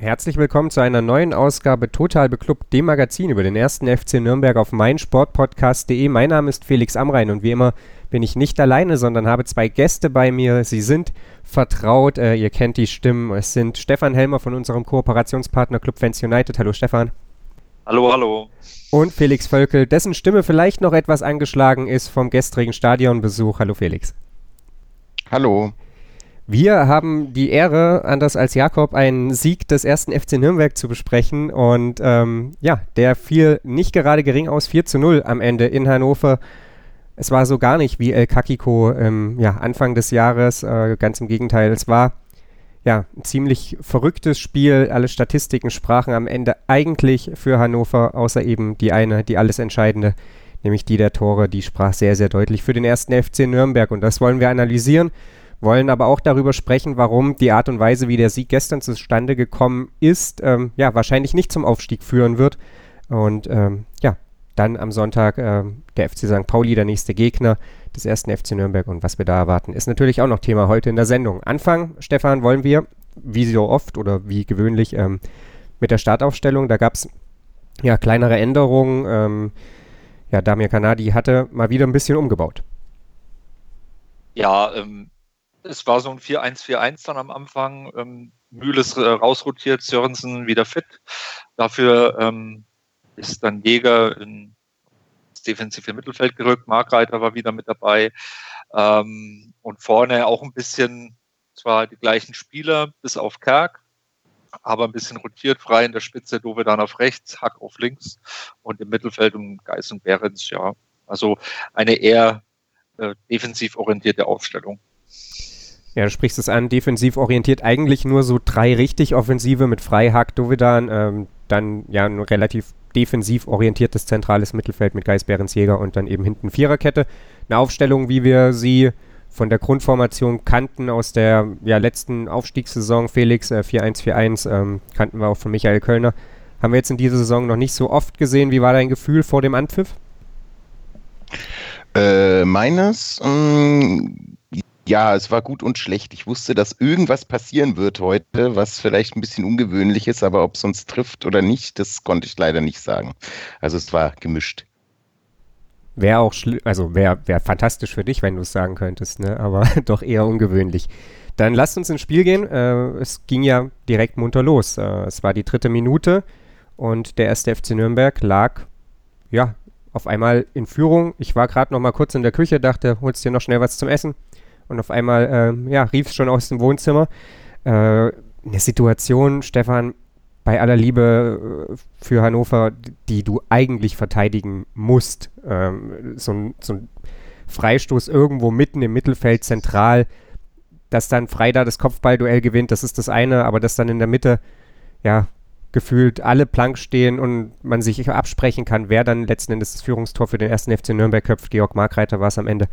Herzlich willkommen zu einer neuen Ausgabe Total Beklubbt, dem Magazin über den ersten FC Nürnberg auf meinsportpodcast.de. Mein Name ist Felix Amrein und wie immer bin ich nicht alleine, sondern habe zwei Gäste bei mir. Sie sind vertraut, äh, ihr kennt die Stimmen. Es sind Stefan Helmer von unserem Kooperationspartner Club Fans United. Hallo Stefan. Hallo, hallo. Und Felix Völkel, dessen Stimme vielleicht noch etwas angeschlagen ist vom gestrigen Stadionbesuch. Hallo Felix. Hallo. Wir haben die Ehre, anders als Jakob, einen Sieg des ersten FC Nürnberg zu besprechen. Und ähm, ja, der fiel nicht gerade gering aus, 4 zu 0 am Ende in Hannover. Es war so gar nicht wie El Kakiko ähm, ja, Anfang des Jahres, äh, ganz im Gegenteil. Es war ja ein ziemlich verrücktes Spiel. Alle Statistiken sprachen am Ende eigentlich für Hannover, außer eben die eine, die alles entscheidende, nämlich die der Tore, die sprach sehr, sehr deutlich für den ersten FC Nürnberg. Und das wollen wir analysieren, wollen aber auch darüber sprechen, warum die Art und Weise, wie der Sieg gestern zustande gekommen ist, ähm, ja, wahrscheinlich nicht zum Aufstieg führen wird. Und ähm, ja, dann am Sonntag äh, der FC St. Pauli, der nächste Gegner des ersten FC Nürnberg und was wir da erwarten, ist natürlich auch noch Thema heute in der Sendung. Anfangen, Stefan, wollen wir, wie so oft oder wie gewöhnlich, ähm, mit der Startaufstellung. Da gab es ja kleinere Änderungen. Ähm, ja, Damir Kanadi hatte mal wieder ein bisschen umgebaut. Ja, ähm, es war so ein 4-1-4-1 dann am Anfang. Ähm, Mühl ist äh, rausrotiert, Sörensen wieder fit. Dafür ähm, ist dann Jäger ins defensive Mittelfeld gerückt, Markreiter war wieder mit dabei ähm, und vorne auch ein bisschen, zwar die gleichen Spieler bis auf Kerk, aber ein bisschen rotiert, frei in der Spitze, Dove dann auf rechts, Hack auf links und im Mittelfeld um Geis und Behrens, ja. Also eine eher äh, defensiv orientierte Aufstellung. Ja, du sprichst es an, defensiv orientiert eigentlich nur so drei richtig Offensive mit Freihack, Dovedan, ähm, dann ja ein relativ defensiv orientiertes zentrales Mittelfeld mit Geis Behrens Jäger und dann eben hinten Viererkette. Eine Aufstellung, wie wir sie von der Grundformation kannten aus der ja, letzten Aufstiegssaison, Felix äh, 4-1-4-1, ähm, kannten wir auch von Michael Kölner. Haben wir jetzt in dieser Saison noch nicht so oft gesehen. Wie war dein Gefühl vor dem Anpfiff? Äh, meines, mh, mm, ja, es war gut und schlecht. Ich wusste, dass irgendwas passieren wird heute, was vielleicht ein bisschen ungewöhnlich ist, aber ob es uns trifft oder nicht, das konnte ich leider nicht sagen. Also es war gemischt. Wäre auch, also wäre wär fantastisch für dich, wenn du es sagen könntest, ne? aber doch eher ungewöhnlich. Dann lasst uns ins Spiel gehen. Äh, es ging ja direkt munter los. Äh, es war die dritte Minute und der erste FC Nürnberg lag, ja, auf einmal in Führung. Ich war gerade noch mal kurz in der Küche, dachte, holst dir noch schnell was zum Essen und auf einmal äh, ja, rief es schon aus dem Wohnzimmer. Äh, eine Situation, Stefan, bei aller Liebe äh, für Hannover, die du eigentlich verteidigen musst. Ähm, so, ein, so ein Freistoß irgendwo mitten im Mittelfeld zentral, dass dann Freida das Kopfballduell gewinnt, das ist das eine, aber dass dann in der Mitte, ja, gefühlt alle Plank stehen und man sich absprechen kann, wer dann letzten Endes das Führungstor für den ersten FC Nürnberg köpft. Georg Markreiter war es am Ende.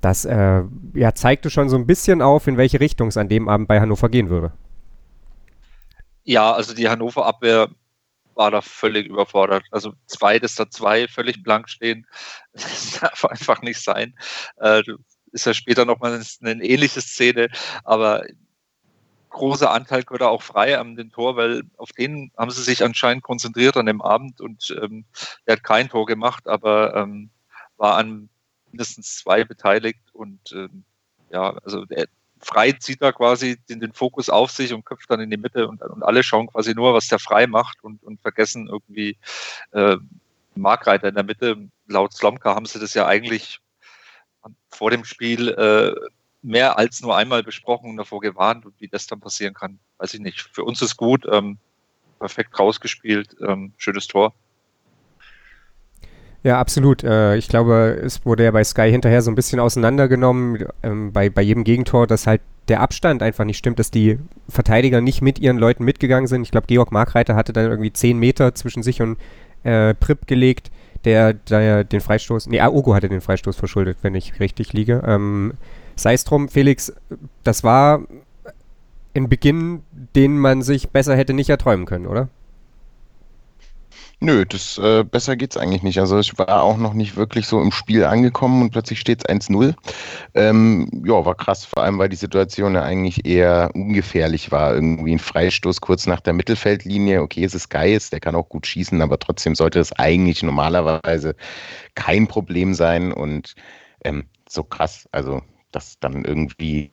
Das äh, ja, zeigte schon so ein bisschen auf, in welche Richtung es an dem Abend bei Hannover gehen würde. Ja, also die Hannover-Abwehr war da völlig überfordert. Also zwei, dass da zwei völlig blank stehen, das darf einfach nicht sein. Äh, ist ja später nochmal eine ähnliche Szene, aber großer Anteil gehört auch frei an den Tor, weil auf den haben sie sich anscheinend konzentriert an dem Abend und ähm, er hat kein Tor gemacht, aber ähm, war an mindestens zwei beteiligt und ähm, ja, also der, frei zieht da quasi den, den, Fokus auf sich und köpft dann in die Mitte und, und alle schauen quasi nur, was der frei macht und, und vergessen irgendwie äh, Markreiter in der Mitte. Laut Slomka haben sie das ja eigentlich vor dem Spiel äh, mehr als nur einmal besprochen und davor gewarnt und wie das dann passieren kann, weiß ich nicht. Für uns ist gut, ähm, perfekt rausgespielt, ähm, schönes Tor. Ja, absolut. Äh, ich glaube, es wurde ja bei Sky hinterher so ein bisschen auseinandergenommen, ähm, bei, bei jedem Gegentor, dass halt der Abstand einfach nicht stimmt, dass die Verteidiger nicht mit ihren Leuten mitgegangen sind. Ich glaube, Georg Markreiter hatte dann irgendwie 10 Meter zwischen sich und äh, Prip gelegt, der, der den Freistoß, nee, Aogo hatte den Freistoß verschuldet, wenn ich richtig liege. Ähm, Sei es drum, Felix, das war ein Beginn, den man sich besser hätte nicht erträumen können, oder? Nö, das äh, besser geht's eigentlich nicht. Also ich war auch noch nicht wirklich so im Spiel angekommen und plötzlich steht's 1-0. Ähm, ja, war krass, vor allem weil die Situation ja eigentlich eher ungefährlich war. Irgendwie ein Freistoß kurz nach der Mittelfeldlinie. Okay, es ist Geist, der kann auch gut schießen, aber trotzdem sollte es eigentlich normalerweise kein Problem sein und ähm, so krass, also dass dann irgendwie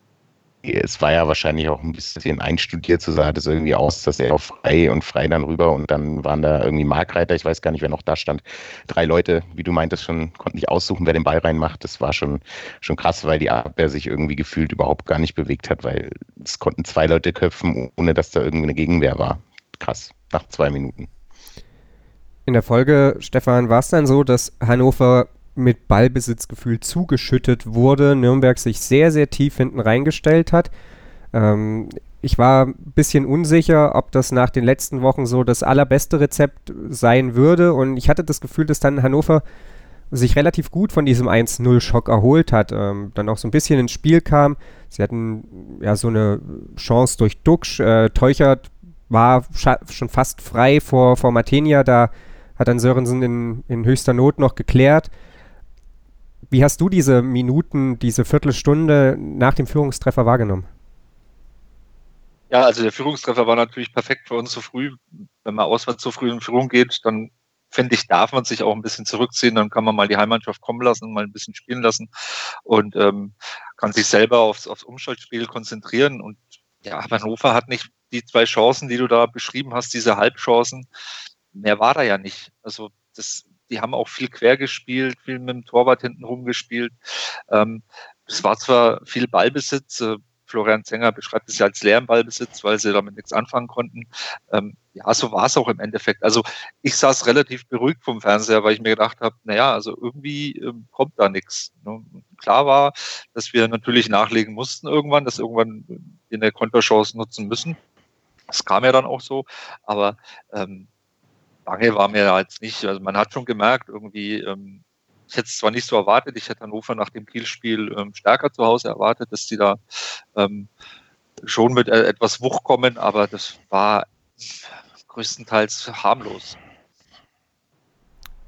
es war ja wahrscheinlich auch ein bisschen einstudiert, so sah das irgendwie aus, dass er auf frei und frei dann rüber und dann waren da irgendwie Markreiter, ich weiß gar nicht, wer noch da stand. Drei Leute, wie du meintest, schon konnten nicht aussuchen, wer den Ball reinmacht. Das war schon, schon krass, weil die Abwehr sich irgendwie gefühlt überhaupt gar nicht bewegt hat, weil es konnten zwei Leute köpfen, ohne dass da irgendwie eine Gegenwehr war. Krass, nach zwei Minuten. In der Folge, Stefan, war es dann so, dass Hannover mit Ballbesitzgefühl zugeschüttet wurde, Nürnberg sich sehr, sehr tief hinten reingestellt hat. Ähm, ich war ein bisschen unsicher, ob das nach den letzten Wochen so das allerbeste Rezept sein würde. Und ich hatte das Gefühl, dass dann Hannover sich relativ gut von diesem 1-0-Schock erholt hat, ähm, dann auch so ein bisschen ins Spiel kam. Sie hatten ja so eine Chance durch Duxch. Äh, Teuchert war schon fast frei vor, vor Matenia, da hat dann Sörensen in, in höchster Not noch geklärt. Wie hast du diese Minuten, diese Viertelstunde nach dem Führungstreffer wahrgenommen? Ja, also der Führungstreffer war natürlich perfekt für uns so früh. Wenn man auswärts so früh in Führung geht, dann finde ich, darf man sich auch ein bisschen zurückziehen. Dann kann man mal die Heimmannschaft kommen lassen, mal ein bisschen spielen lassen und ähm, kann sich selber aufs, aufs Umschaltspiel konzentrieren. Und ja, Hannover hat nicht die zwei Chancen, die du da beschrieben hast, diese Halbchancen. Mehr war da ja nicht. Also das die haben auch viel quer gespielt, viel mit dem Torwart hinten rumgespielt. Ähm, es war zwar viel Ballbesitz, äh, Florian Zenger beschreibt es ja als leeren Ballbesitz, weil sie damit nichts anfangen konnten. Ähm, ja, so war es auch im Endeffekt. Also ich saß relativ beruhigt vom Fernseher, weil ich mir gedacht habe, naja, also irgendwie ähm, kommt da nichts. Ne? Klar war, dass wir natürlich nachlegen mussten irgendwann, dass irgendwann wir eine Konterchance nutzen müssen. Das kam ja dann auch so, aber ähm, bange war mir jetzt nicht. Also man hat schon gemerkt, irgendwie, ähm, ich hätte es zwar nicht so erwartet, ich hätte Hannover nach dem Kielspiel ähm, stärker zu Hause erwartet, dass die da ähm, schon mit äh, etwas Wucht kommen, aber das war größtenteils harmlos.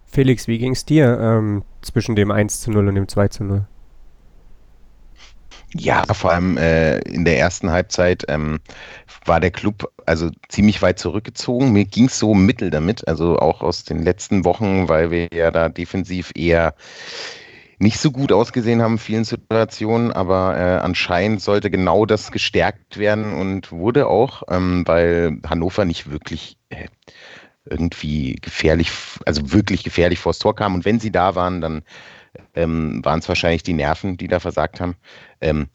Felix, wie ging es dir ähm, zwischen dem 1 zu 0 und dem 2 zu 0? Ja, vor allem äh, in der ersten Halbzeit ähm, war der Club also ziemlich weit zurückgezogen. Mir ging es so mittel damit, also auch aus den letzten Wochen, weil wir ja da defensiv eher nicht so gut ausgesehen haben in vielen Situationen, aber äh, anscheinend sollte genau das gestärkt werden und wurde auch, ähm, weil Hannover nicht wirklich äh, irgendwie gefährlich, also wirklich gefährlich vors Tor kam. Und wenn sie da waren, dann ähm, waren es wahrscheinlich die Nerven, die da versagt haben. Ähm,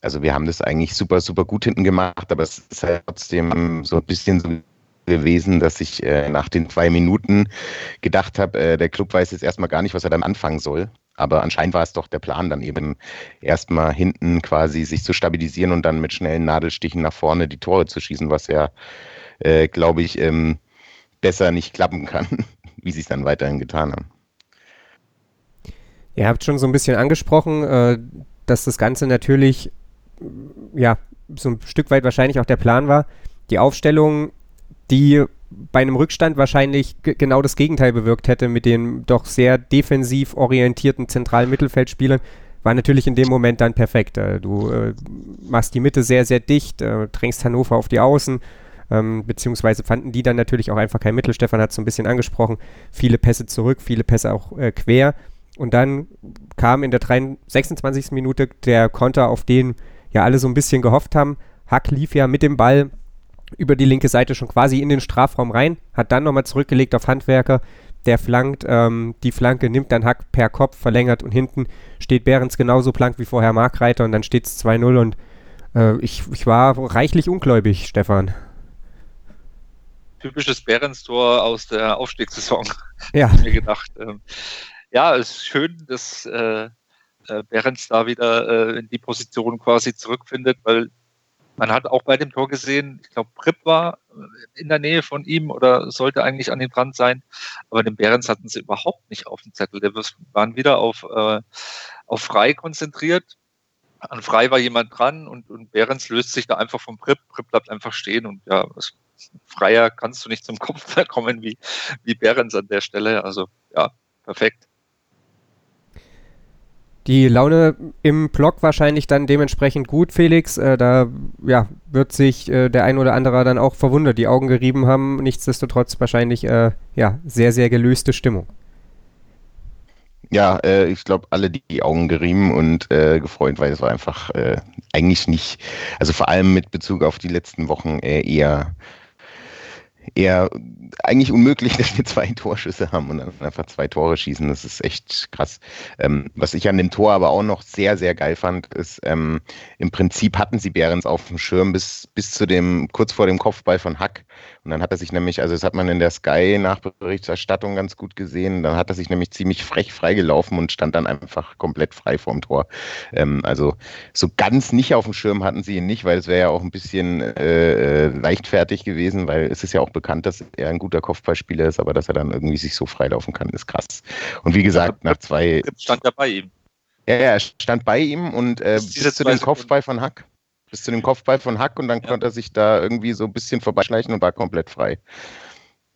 also wir haben das eigentlich super, super gut hinten gemacht, aber es ist halt trotzdem so ein bisschen so gewesen, dass ich äh, nach den zwei Minuten gedacht habe, äh, der Club weiß jetzt erstmal gar nicht, was er dann anfangen soll. Aber anscheinend war es doch der Plan, dann eben erstmal hinten quasi sich zu stabilisieren und dann mit schnellen Nadelstichen nach vorne die Tore zu schießen, was ja, äh, glaube ich, ähm, besser nicht klappen kann, wie sie es dann weiterhin getan haben. Ihr habt schon so ein bisschen angesprochen, äh, dass das Ganze natürlich, ja, so ein Stück weit wahrscheinlich auch der Plan war. Die Aufstellung, die bei einem Rückstand wahrscheinlich genau das Gegenteil bewirkt hätte mit den doch sehr defensiv orientierten zentralen Mittelfeldspielern, war natürlich in dem Moment dann perfekt. Äh, du äh, machst die Mitte sehr, sehr dicht, äh, drängst Hannover auf die Außen, ähm, beziehungsweise fanden die dann natürlich auch einfach kein Mittel. Stefan hat es so ein bisschen angesprochen. Viele Pässe zurück, viele Pässe auch äh, quer. Und dann kam in der 26. Minute der Konter, auf den ja alle so ein bisschen gehofft haben. Hack lief ja mit dem Ball über die linke Seite schon quasi in den Strafraum rein, hat dann nochmal zurückgelegt auf Handwerker, der flankt, ähm, die Flanke nimmt dann Hack per Kopf, verlängert und hinten steht Behrens genauso blank wie vorher Markreiter und dann steht es 2-0 und äh, ich, ich war reichlich ungläubig, Stefan. Typisches Behrens-Tor aus der Aufstiegssaison, ja. habe ich mir gedacht. Ähm, ja, es ist schön, dass äh, äh, Behrens da wieder äh, in die Position quasi zurückfindet, weil man hat auch bei dem Tor gesehen, ich glaube, Pripp war äh, in der Nähe von ihm oder sollte eigentlich an den Rand sein, aber den Behrens hatten sie überhaupt nicht auf dem Zettel. Die waren wieder auf, äh, auf frei konzentriert an Frei war jemand dran und, und Behrens löst sich da einfach vom Prip. Prip bleibt einfach stehen und ja, es, freier kannst du nicht zum Kopf kommen wie, wie Behrens an der Stelle. Also ja, perfekt. Die Laune im Block wahrscheinlich dann dementsprechend gut, Felix. Äh, da ja, wird sich äh, der ein oder andere dann auch verwundert, die Augen gerieben haben. Nichtsdestotrotz wahrscheinlich äh, ja, sehr, sehr gelöste Stimmung. Ja, äh, ich glaube, alle die Augen gerieben und äh, gefreut, weil es war einfach äh, eigentlich nicht, also vor allem mit Bezug auf die letzten Wochen eher eher eigentlich unmöglich, dass wir zwei Torschüsse haben und dann einfach zwei Tore schießen. Das ist echt krass. Ähm, was ich an dem Tor aber auch noch sehr, sehr geil fand, ist, ähm, im Prinzip hatten sie Behrens auf dem Schirm bis, bis zu dem, kurz vor dem Kopfball von Hack. Und dann hat er sich nämlich, also das hat man in der Sky-Nachberichterstattung ganz gut gesehen, dann hat er sich nämlich ziemlich frech freigelaufen und stand dann einfach komplett frei vorm Tor. Ähm, also so ganz nicht auf dem Schirm hatten sie ihn nicht, weil es wäre ja auch ein bisschen äh, äh leichtfertig gewesen, weil es ist ja auch bekannt, dass er ein guter Kopfballspieler ist, aber dass er dann irgendwie sich so freilaufen kann, ist krass. Und wie gesagt, nach zwei. Stand er bei ihm. Ja, ja, er stand bei ihm und äh, bis zu dem Kopfball von Hack. Bis zu dem Kopfball von Hack und dann ja. konnte er sich da irgendwie so ein bisschen vorbeischleichen und war komplett frei.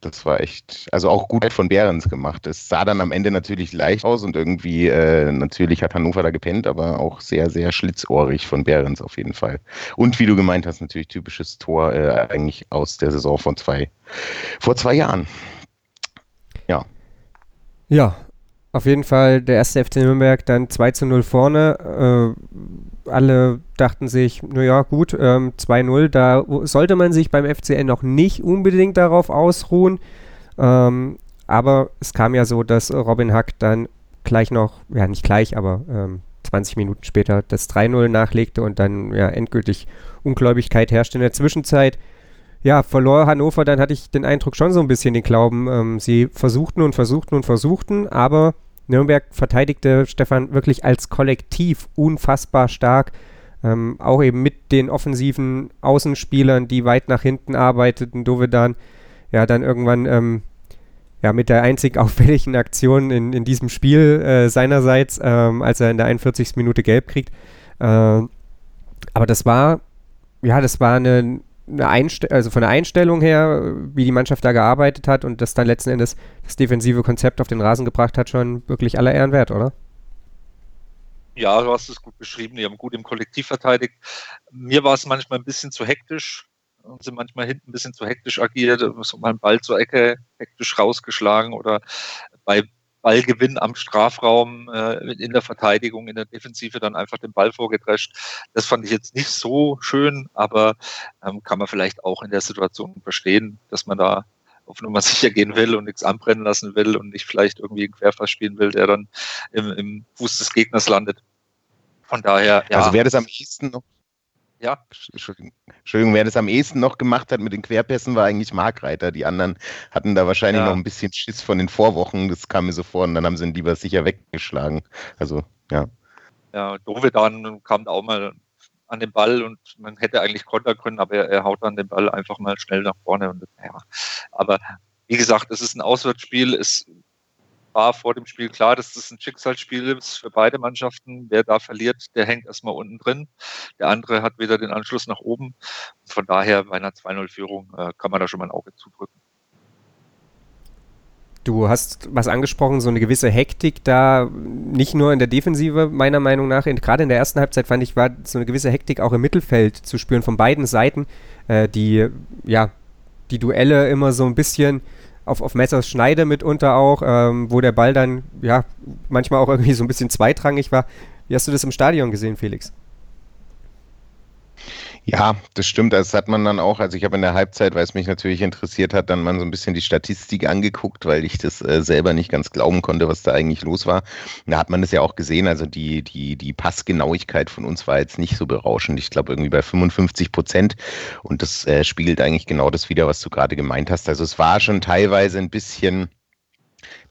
Das war echt, also auch gut von Behrens gemacht. Es sah dann am Ende natürlich leicht aus und irgendwie, äh, natürlich hat Hannover da gepennt, aber auch sehr, sehr schlitzohrig von Behrens auf jeden Fall. Und wie du gemeint hast, natürlich typisches Tor äh, eigentlich aus der Saison von zwei, vor zwei Jahren. Ja. Ja, auf jeden Fall der erste FC Nürnberg dann 2 zu 0 vorne. Äh, alle dachten sich, naja gut, ähm, 2-0, da sollte man sich beim FCN noch nicht unbedingt darauf ausruhen. Ähm, aber es kam ja so, dass Robin Hack dann gleich noch, ja nicht gleich, aber ähm, 20 Minuten später das 3-0 nachlegte und dann ja endgültig Ungläubigkeit herrschte in der Zwischenzeit ja, verlor Hannover, dann hatte ich den Eindruck schon so ein bisschen den Glauben. Ähm, sie versuchten und versuchten und versuchten, aber Nürnberg verteidigte Stefan wirklich als Kollektiv unfassbar stark. Ähm, auch eben mit den offensiven Außenspielern, die weit nach hinten arbeiteten. Dovedan, ja, dann irgendwann ähm, ja, mit der einzig auffälligen Aktion in, in diesem Spiel äh, seinerseits, ähm, als er in der 41. Minute gelb kriegt. Äh, aber das war, ja, das war eine, eine Einste also von der Einstellung her, wie die Mannschaft da gearbeitet hat und das dann letzten Endes das defensive Konzept auf den Rasen gebracht hat, schon wirklich aller Ehren wert, oder? Ja, du hast es gut beschrieben. Die haben gut im Kollektiv verteidigt. Mir war es manchmal ein bisschen zu hektisch und sind manchmal hinten ein bisschen zu hektisch agiert, so mal einen Ball zur Ecke hektisch rausgeschlagen oder bei Ballgewinn am Strafraum äh, in der Verteidigung, in der Defensive dann einfach den Ball vorgedrescht. Das fand ich jetzt nicht so schön, aber ähm, kann man vielleicht auch in der Situation verstehen, dass man da auf Nummer sicher gehen will und nichts anbrennen lassen will und nicht vielleicht irgendwie einen Querpass spielen will, der dann im, im Fuß des Gegners landet. Von daher, ja. Also wäre das am ehesten noch ja. Entschuldigung, wer das am ehesten noch gemacht hat mit den Querpässen, war eigentlich Markreiter. Die anderen hatten da wahrscheinlich ja. noch ein bisschen Schiss von den Vorwochen. Das kam mir so vor und dann haben sie ihn lieber sicher weggeschlagen. Also, ja. Ja, Dovedan kam auch mal an den Ball und man hätte eigentlich kontern können, aber er, er haut dann den Ball einfach mal schnell nach vorne. Und, ja. Aber wie gesagt, es ist ein Auswärtsspiel. Es war vor dem Spiel klar, dass das ein Schicksalsspiel ist für beide Mannschaften. Wer da verliert, der hängt erstmal unten drin. Der andere hat wieder den Anschluss nach oben. Von daher bei einer 2-0-Führung äh, kann man da schon mal ein Auge zudrücken. Du hast was angesprochen, so eine gewisse Hektik da, nicht nur in der Defensive, meiner Meinung nach, gerade in der ersten Halbzeit fand ich, war so eine gewisse Hektik auch im Mittelfeld zu spüren von beiden Seiten, äh, die, ja, die Duelle immer so ein bisschen auf, auf Messers Schneide mitunter auch, ähm, wo der Ball dann ja manchmal auch irgendwie so ein bisschen zweitrangig war. Wie hast du das im Stadion gesehen, Felix? Ja, das stimmt. Das hat man dann auch, also ich habe in der Halbzeit, weil es mich natürlich interessiert hat, dann mal so ein bisschen die Statistik angeguckt, weil ich das äh, selber nicht ganz glauben konnte, was da eigentlich los war. Da hat man das ja auch gesehen, also die, die, die Passgenauigkeit von uns war jetzt nicht so berauschend. Ich glaube irgendwie bei 55 Prozent. Und das äh, spiegelt eigentlich genau das wieder, was du gerade gemeint hast. Also es war schon teilweise ein bisschen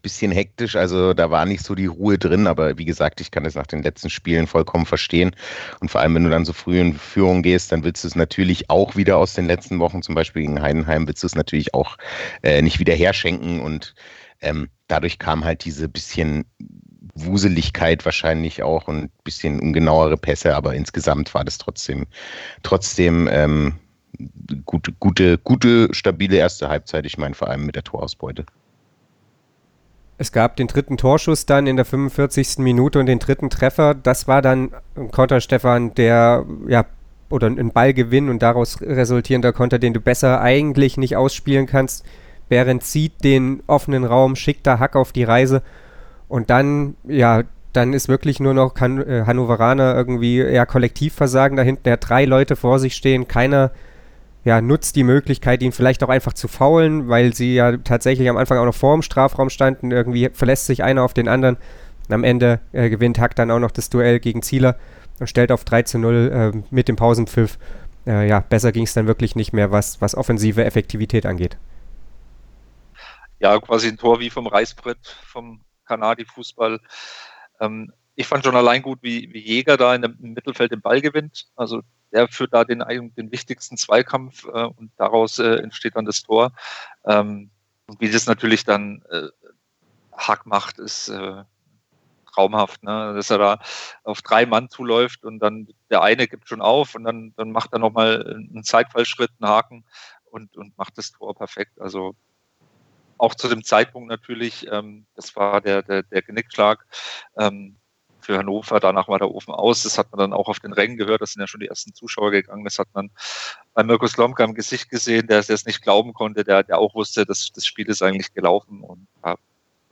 bisschen hektisch, also da war nicht so die Ruhe drin, aber wie gesagt, ich kann es nach den letzten Spielen vollkommen verstehen. Und vor allem, wenn du dann so früh in Führung gehst, dann willst du es natürlich auch wieder aus den letzten Wochen, zum Beispiel gegen Heidenheim, willst du es natürlich auch äh, nicht wieder herschenken und ähm, dadurch kam halt diese bisschen Wuseligkeit wahrscheinlich auch und ein bisschen ungenauere Pässe, aber insgesamt war das trotzdem, trotzdem ähm, gute, gute, gute, stabile erste Halbzeit. Ich meine vor allem mit der Torausbeute. Es gab den dritten Torschuss dann in der 45. Minute und den dritten Treffer. Das war dann ein Konter, Stefan, der ja oder ein Ballgewinn und daraus resultierender Konter, den du besser eigentlich nicht ausspielen kannst. Behrens zieht den offenen Raum, schickt da Hack auf die Reise und dann, ja, dann ist wirklich nur noch äh, Hannoveraner irgendwie ja, Kollektivversagen da hinten. Er hat drei Leute vor sich stehen, keiner ja, nutzt die Möglichkeit, ihn vielleicht auch einfach zu faulen, weil sie ja tatsächlich am Anfang auch noch vor dem Strafraum standen. Irgendwie verlässt sich einer auf den anderen. Und am Ende äh, gewinnt Hack dann auch noch das Duell gegen Zieler und stellt auf 3 zu 0 äh, mit dem Pausenpfiff. Äh, ja, besser ging es dann wirklich nicht mehr, was, was offensive Effektivität angeht. Ja, quasi ein Tor wie vom Reißbrett vom Kanadi-Fußball. Ähm, ich fand schon allein gut, wie, wie Jäger da in dem, im Mittelfeld den Ball gewinnt. Also der führt da den, den wichtigsten Zweikampf äh, und daraus äh, entsteht dann das Tor. Ähm, und wie das natürlich dann äh, Hack macht, ist äh, traumhaft, ne? dass er da auf drei Mann zuläuft und dann der eine gibt schon auf und dann, dann macht er nochmal einen Zeitfallschritt, einen Haken und, und macht das Tor perfekt. Also auch zu dem Zeitpunkt natürlich, ähm, das war der, der, der Genickschlag ähm, für Hannover, danach war der Ofen aus. Das hat man dann auch auf den Rängen gehört, das sind ja schon die ersten Zuschauer gegangen. Das hat man bei Mirko Slomka im Gesicht gesehen, der es nicht glauben konnte, der, der auch wusste, dass das Spiel ist eigentlich gelaufen und ja,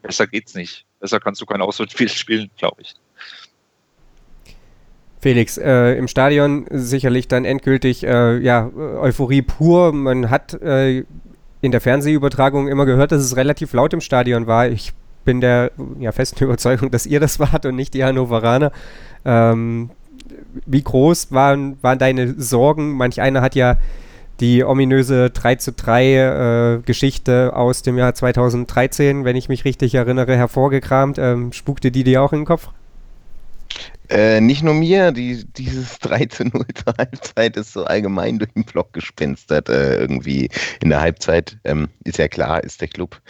besser geht's nicht. Besser kannst du kein Auswärtsspiel spielen, glaube ich. Felix, äh, im Stadion sicherlich dann endgültig äh, ja, Euphorie pur. Man hat äh, in der Fernsehübertragung immer gehört, dass es relativ laut im Stadion war. Ich bin der ja, festen Überzeugung, dass ihr das wart und nicht die Hannoveraner. Ähm, wie groß waren, waren deine Sorgen? Manch einer hat ja die ominöse 3 zu 3 äh, Geschichte aus dem Jahr 2013, wenn ich mich richtig erinnere, hervorgekramt. Ähm, spukte die dir auch in den Kopf? Äh, nicht nur mir, die, dieses 3 zu 0 zur Halbzeit ist so allgemein durch den Block gespenstert. Äh, irgendwie in der Halbzeit ähm, ist ja klar, ist der Club.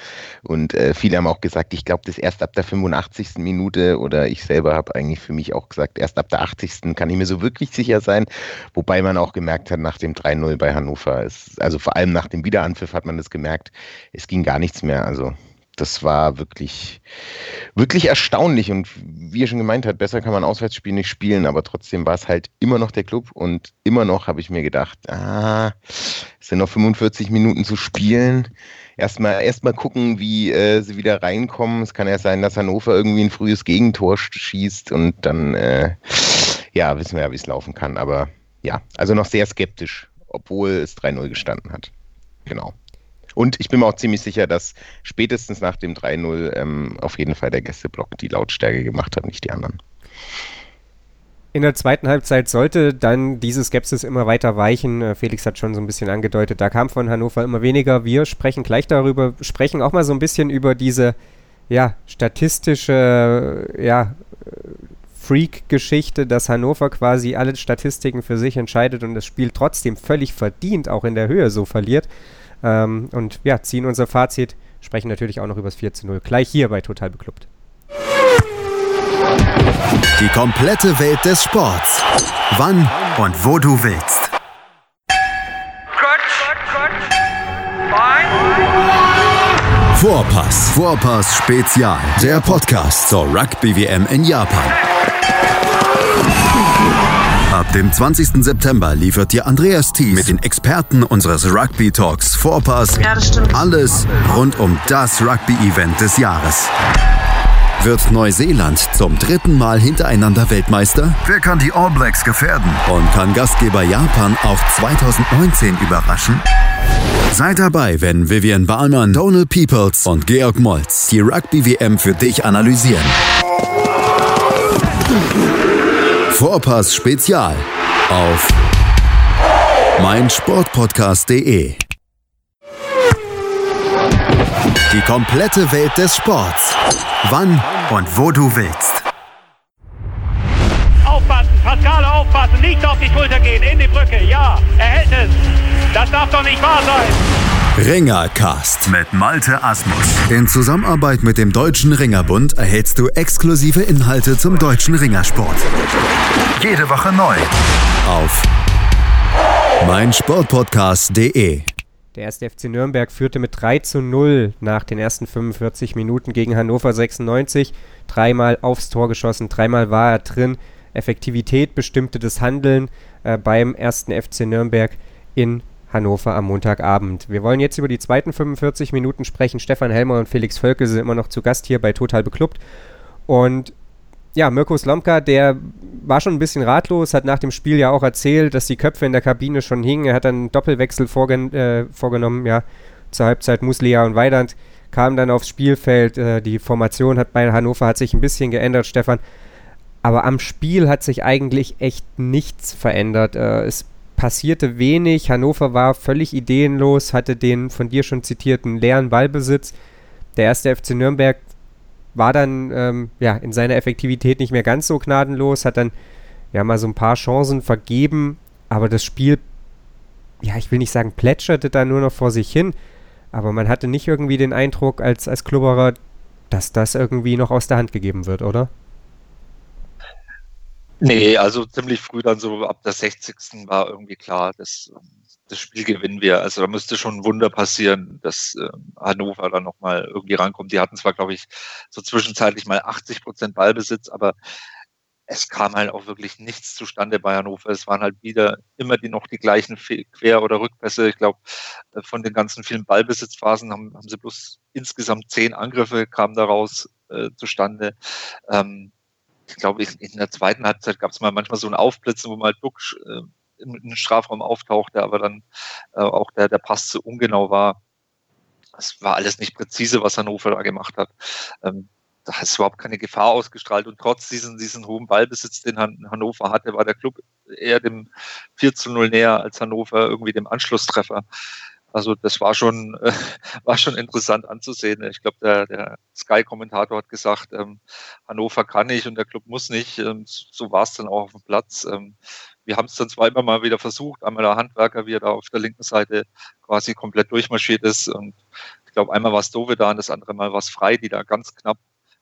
Und äh, viele haben auch gesagt, ich glaube, das erst ab der 85. Minute oder ich selber habe eigentlich für mich auch gesagt, erst ab der 80. kann ich mir so wirklich sicher sein. Wobei man auch gemerkt hat, nach dem 3-0 bei Hannover, ist, also vor allem nach dem Wiederanpfiff hat man das gemerkt, es ging gar nichts mehr. Also das war wirklich, wirklich erstaunlich. Und wie ihr schon gemeint habt, besser kann man Auswärtsspiel nicht spielen, aber trotzdem war es halt immer noch der Club und immer noch habe ich mir gedacht, ah, es sind noch 45 Minuten zu spielen. Erstmal erstmal gucken, wie äh, sie wieder reinkommen. Es kann ja sein, dass Hannover irgendwie ein frühes Gegentor schießt und dann, äh, ja, wissen wir ja, wie es laufen kann. Aber ja, also noch sehr skeptisch, obwohl es 3-0 gestanden hat. Genau. Und ich bin mir auch ziemlich sicher, dass spätestens nach dem 3-0 ähm, auf jeden Fall der Gästeblock die Lautstärke gemacht hat, nicht die anderen. In der zweiten Halbzeit sollte dann diese Skepsis immer weiter weichen. Äh, Felix hat schon so ein bisschen angedeutet, da kam von Hannover immer weniger. Wir sprechen gleich darüber, sprechen auch mal so ein bisschen über diese ja, statistische ja, Freak-Geschichte, dass Hannover quasi alle Statistiken für sich entscheidet und das Spiel trotzdem völlig verdient auch in der Höhe so verliert. Ähm, und ja, ziehen unser Fazit, sprechen natürlich auch noch über das 4 zu 0. Gleich hier bei Total Beklubbt. Die komplette Welt des Sports. Wann und wo du willst. Vorpass. Vorpass Spezial. Der Podcast zur Rugby WM in Japan. Ab dem 20. September liefert dir Andreas Thies mit den Experten unseres Rugby Talks Vorpass ja, alles rund um das Rugby-Event des Jahres. Wird Neuseeland zum dritten Mal hintereinander Weltmeister? Wer kann die All Blacks gefährden? Und kann Gastgeber Japan auch 2019 überraschen? Sei dabei, wenn Vivian Bahlmann, Donald Peoples und Georg Moltz die Rugby-WM für dich analysieren. Vorpass Spezial auf meinsportpodcast.de. Die komplette Welt des Sports. Wann und wo du willst. Aufpassen, Pascale aufpassen, nicht auf die Schulter gehen, in die Brücke, ja, er hält es. Das darf doch nicht wahr sein! Ringercast mit Malte Asmus. In Zusammenarbeit mit dem Deutschen Ringerbund erhältst du exklusive Inhalte zum deutschen Ringersport. Jede Woche neu. Auf meinsportpodcast.de. Der erste FC Nürnberg führte mit 3 zu 0 nach den ersten 45 Minuten gegen Hannover 96. Dreimal aufs Tor geschossen, dreimal war er drin. Effektivität bestimmte das Handeln äh, beim ersten FC Nürnberg in Hannover am Montagabend. Wir wollen jetzt über die zweiten 45 Minuten sprechen. Stefan Helmer und Felix Völkel sind immer noch zu Gast hier bei Total Beklubbt. Und ja, Mirko Slomka, der war schon ein bisschen ratlos, hat nach dem Spiel ja auch erzählt, dass die Köpfe in der Kabine schon hingen. Er hat dann einen Doppelwechsel vorgen äh, vorgenommen, ja, zur Halbzeit Muslia und Weidand kamen dann aufs Spielfeld. Äh, die Formation hat bei Hannover hat sich ein bisschen geändert, Stefan. Aber am Spiel hat sich eigentlich echt nichts verändert. Äh, es passierte wenig. Hannover war völlig ideenlos, hatte den von dir schon zitierten leeren Ballbesitz. Der erste FC Nürnberg war dann ähm, ja, in seiner Effektivität nicht mehr ganz so gnadenlos, hat dann ja mal so ein paar Chancen vergeben, aber das Spiel, ja, ich will nicht sagen, plätscherte da nur noch vor sich hin, aber man hatte nicht irgendwie den Eindruck als, als Klubberer, dass das irgendwie noch aus der Hand gegeben wird, oder? Nee, also ziemlich früh dann so ab der 60. war irgendwie klar, dass das Spiel gewinnen wir. Also da müsste schon ein Wunder passieren, dass äh, Hannover dann nochmal irgendwie rankommt. Die hatten zwar, glaube ich, so zwischenzeitlich mal 80 Prozent Ballbesitz, aber es kam halt auch wirklich nichts zustande bei Hannover. Es waren halt wieder immer die noch die gleichen Quer- oder Rückpässe. Ich glaube, äh, von den ganzen vielen Ballbesitzphasen haben, haben sie bloß insgesamt zehn Angriffe kamen daraus äh, zustande. Ähm, ich glaube, in der zweiten Halbzeit gab es mal manchmal so ein Aufblitzen, wo mal Duck äh, im, Strafraum auftauchte, aber dann äh, auch der, der Pass zu ungenau war. Es war alles nicht präzise, was Hannover da gemacht hat. Ähm, da ist überhaupt keine Gefahr ausgestrahlt und trotz diesen, diesen hohen Ballbesitz, den Hannover hatte, war der Club eher dem 4 zu 0 näher als Hannover irgendwie dem Anschlusstreffer. Also das war schon, äh, war schon interessant anzusehen. Ich glaube, der, der Sky-Kommentator hat gesagt, ähm, Hannover kann nicht und der Club muss nicht. Ähm, so war es dann auch auf dem Platz. Ähm, wir haben es dann zweimal mal wieder versucht. Einmal der Handwerker, wie er da auf der linken Seite quasi komplett durchmarschiert ist. Und ich glaube, einmal war es Dove da und das andere Mal war es frei, die da ganz knapp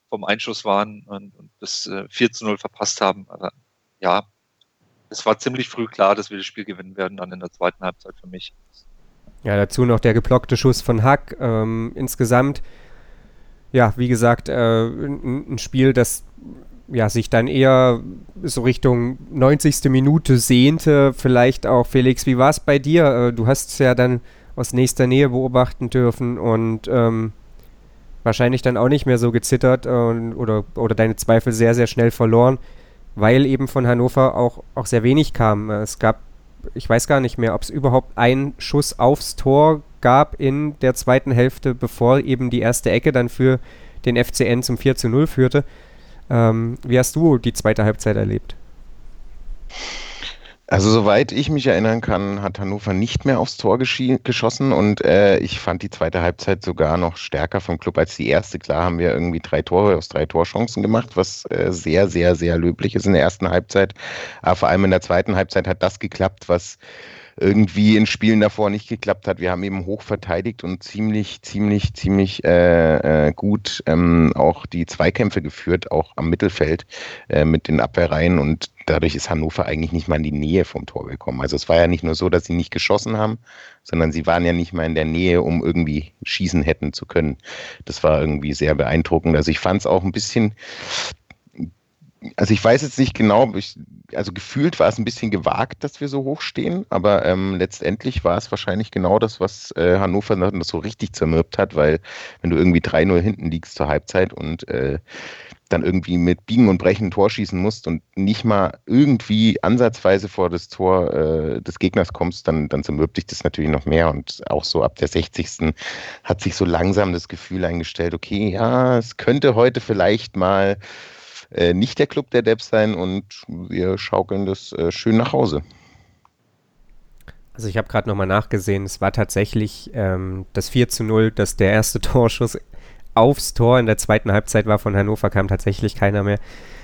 vom Einschuss waren und, und das äh, 4 zu 0 verpasst haben. Aber ja, es war ziemlich früh klar, dass wir das Spiel gewinnen werden, dann in der zweiten Halbzeit für mich. Ja, dazu noch der geblockte Schuss von Hack. Ähm, insgesamt, ja, wie gesagt, äh, ein, Spiel, das ja, sich dann eher so Richtung 90. Minute sehnte. Vielleicht auch, Felix, wie war es bei dir? Äh, du hast es ja dann aus nächster Nähe beobachten dürfen und ähm, wahrscheinlich dann auch nicht mehr so gezittert äh, oder, oder deine Zweifel sehr, sehr schnell verloren, weil eben von Hannover auch, auch sehr wenig kam. Es gab, ich weiß gar nicht mehr, ob es überhaupt einen Schuss aufs Tor gab in der zweiten Hälfte, bevor eben die erste Ecke dann für den FCN zum 4 zu 0 führte. Ähm, wie hast du die zweite Halbzeit erlebt? Also soweit ich mich erinnern kann, hat Hannover nicht mehr aufs Tor geschossen und äh, ich fand die zweite Halbzeit sogar noch stärker vom Club als die erste. Klar haben wir irgendwie drei Tore aus drei Torchancen gemacht, was äh, sehr, sehr, sehr löblich ist in der ersten Halbzeit. Aber vor allem in der zweiten Halbzeit hat das geklappt, was irgendwie in Spielen davor nicht geklappt hat. Wir haben eben hoch verteidigt und ziemlich, ziemlich, ziemlich äh, äh, gut ähm, auch die Zweikämpfe geführt, auch am Mittelfeld äh, mit den Abwehrreihen und dadurch ist Hannover eigentlich nicht mal in die Nähe vom Tor gekommen. Also es war ja nicht nur so, dass sie nicht geschossen haben, sondern sie waren ja nicht mal in der Nähe, um irgendwie schießen hätten zu können. Das war irgendwie sehr beeindruckend. Also ich fand es auch ein bisschen also ich weiß jetzt nicht genau, ich, also gefühlt war es ein bisschen gewagt, dass wir so hoch stehen, aber ähm, letztendlich war es wahrscheinlich genau das, was äh, Hannover das so richtig zermürbt hat, weil wenn du irgendwie 3-0 hinten liegst zur Halbzeit und äh, dann irgendwie mit Biegen und Brechen ein Tor schießen musst und nicht mal irgendwie ansatzweise vor das Tor äh, des Gegners kommst, dann, dann zermürbt dich das natürlich noch mehr. Und auch so ab der 60. hat sich so langsam das Gefühl eingestellt, okay, ja, es könnte heute vielleicht mal äh, nicht der Club der Debs sein und wir schaukeln das äh, schön nach Hause. Also ich habe gerade nochmal nachgesehen, es war tatsächlich ähm, das 4 zu 0, dass der erste Torschuss aufs Tor in der zweiten Halbzeit war von Hannover, kam tatsächlich keiner mehr.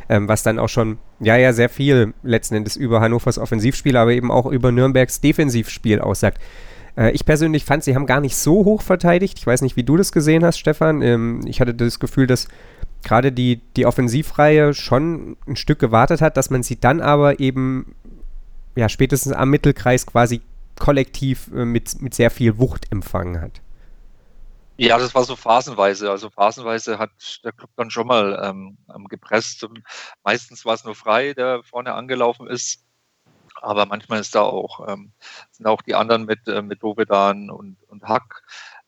Ähm, was dann auch schon, ja, ja, sehr viel letzten Endes über Hannovers Offensivspiel, aber eben auch über Nürnbergs Defensivspiel aussagt. Äh, ich persönlich fand, sie haben gar nicht so hoch verteidigt. Ich weiß nicht, wie du das gesehen hast, Stefan. Ähm, ich hatte das Gefühl, dass gerade die, die Offensivreihe schon ein Stück gewartet hat, dass man sie dann aber eben ja spätestens am Mittelkreis quasi kollektiv äh, mit, mit sehr viel Wucht empfangen hat. Ja, das war so phasenweise. Also phasenweise hat der Club dann schon mal ähm, gepresst. Meistens war es nur frei, der vorne angelaufen ist. Aber manchmal ist da auch, ähm, sind auch die anderen mit, äh, mit Dovedan und, und Hack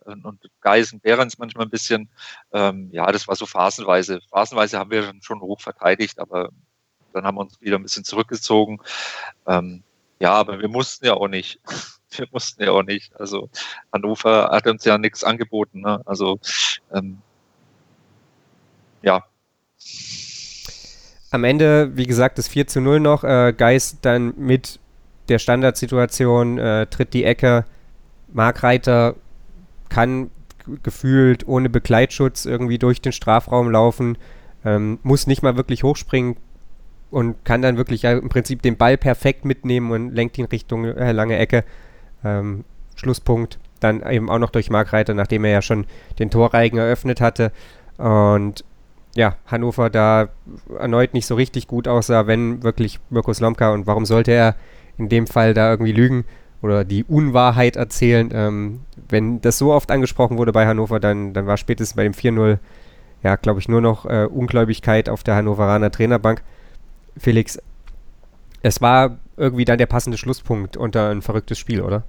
und, und Geisen, Behrens manchmal ein bisschen. Ähm, ja, das war so phasenweise. Phasenweise haben wir schon hoch verteidigt, aber dann haben wir uns wieder ein bisschen zurückgezogen. Ähm, ja, aber wir mussten ja auch nicht. Wir mussten ja auch nicht. Also Hannover hat uns ja nichts angeboten. Ne? Also ähm, ja. Am Ende, wie gesagt, das 4 zu 0 noch. Äh, Geist dann mit der Standardsituation äh, tritt die Ecke. Mark Reiter kann gefühlt ohne Begleitschutz irgendwie durch den Strafraum laufen, ähm, muss nicht mal wirklich hochspringen, und kann dann wirklich ja, im Prinzip den Ball perfekt mitnehmen und lenkt ihn Richtung äh, lange Ecke. Ähm, Schlusspunkt. Dann eben auch noch durch Mark Reiter, nachdem er ja schon den Torreigen eröffnet hatte. Und ja, Hannover da erneut nicht so richtig gut aussah, wenn wirklich Mirko Slomka und warum sollte er in dem Fall da irgendwie lügen oder die Unwahrheit erzählen. Ähm, wenn das so oft angesprochen wurde bei Hannover, dann, dann war spätestens bei dem 4-0 ja, glaube ich, nur noch äh, Ungläubigkeit auf der Hannoveraner Trainerbank. Felix, es war irgendwie dann der passende Schlusspunkt unter ein verrücktes Spiel, oder?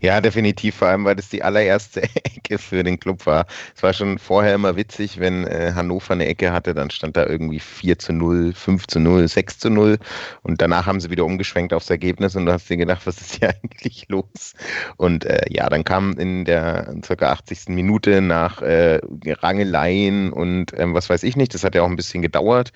Ja, definitiv, vor allem, weil das die allererste Ecke für den Club war. Es war schon vorher immer witzig, wenn äh, Hannover eine Ecke hatte, dann stand da irgendwie 4 zu 0, 5 zu 0, 6 zu 0 und danach haben sie wieder umgeschwenkt aufs Ergebnis und du hast dir gedacht, was ist hier eigentlich los? Und äh, ja, dann kam in der ca. 80. Minute nach äh, Rangeleien und ähm, was weiß ich nicht, das hat ja auch ein bisschen gedauert,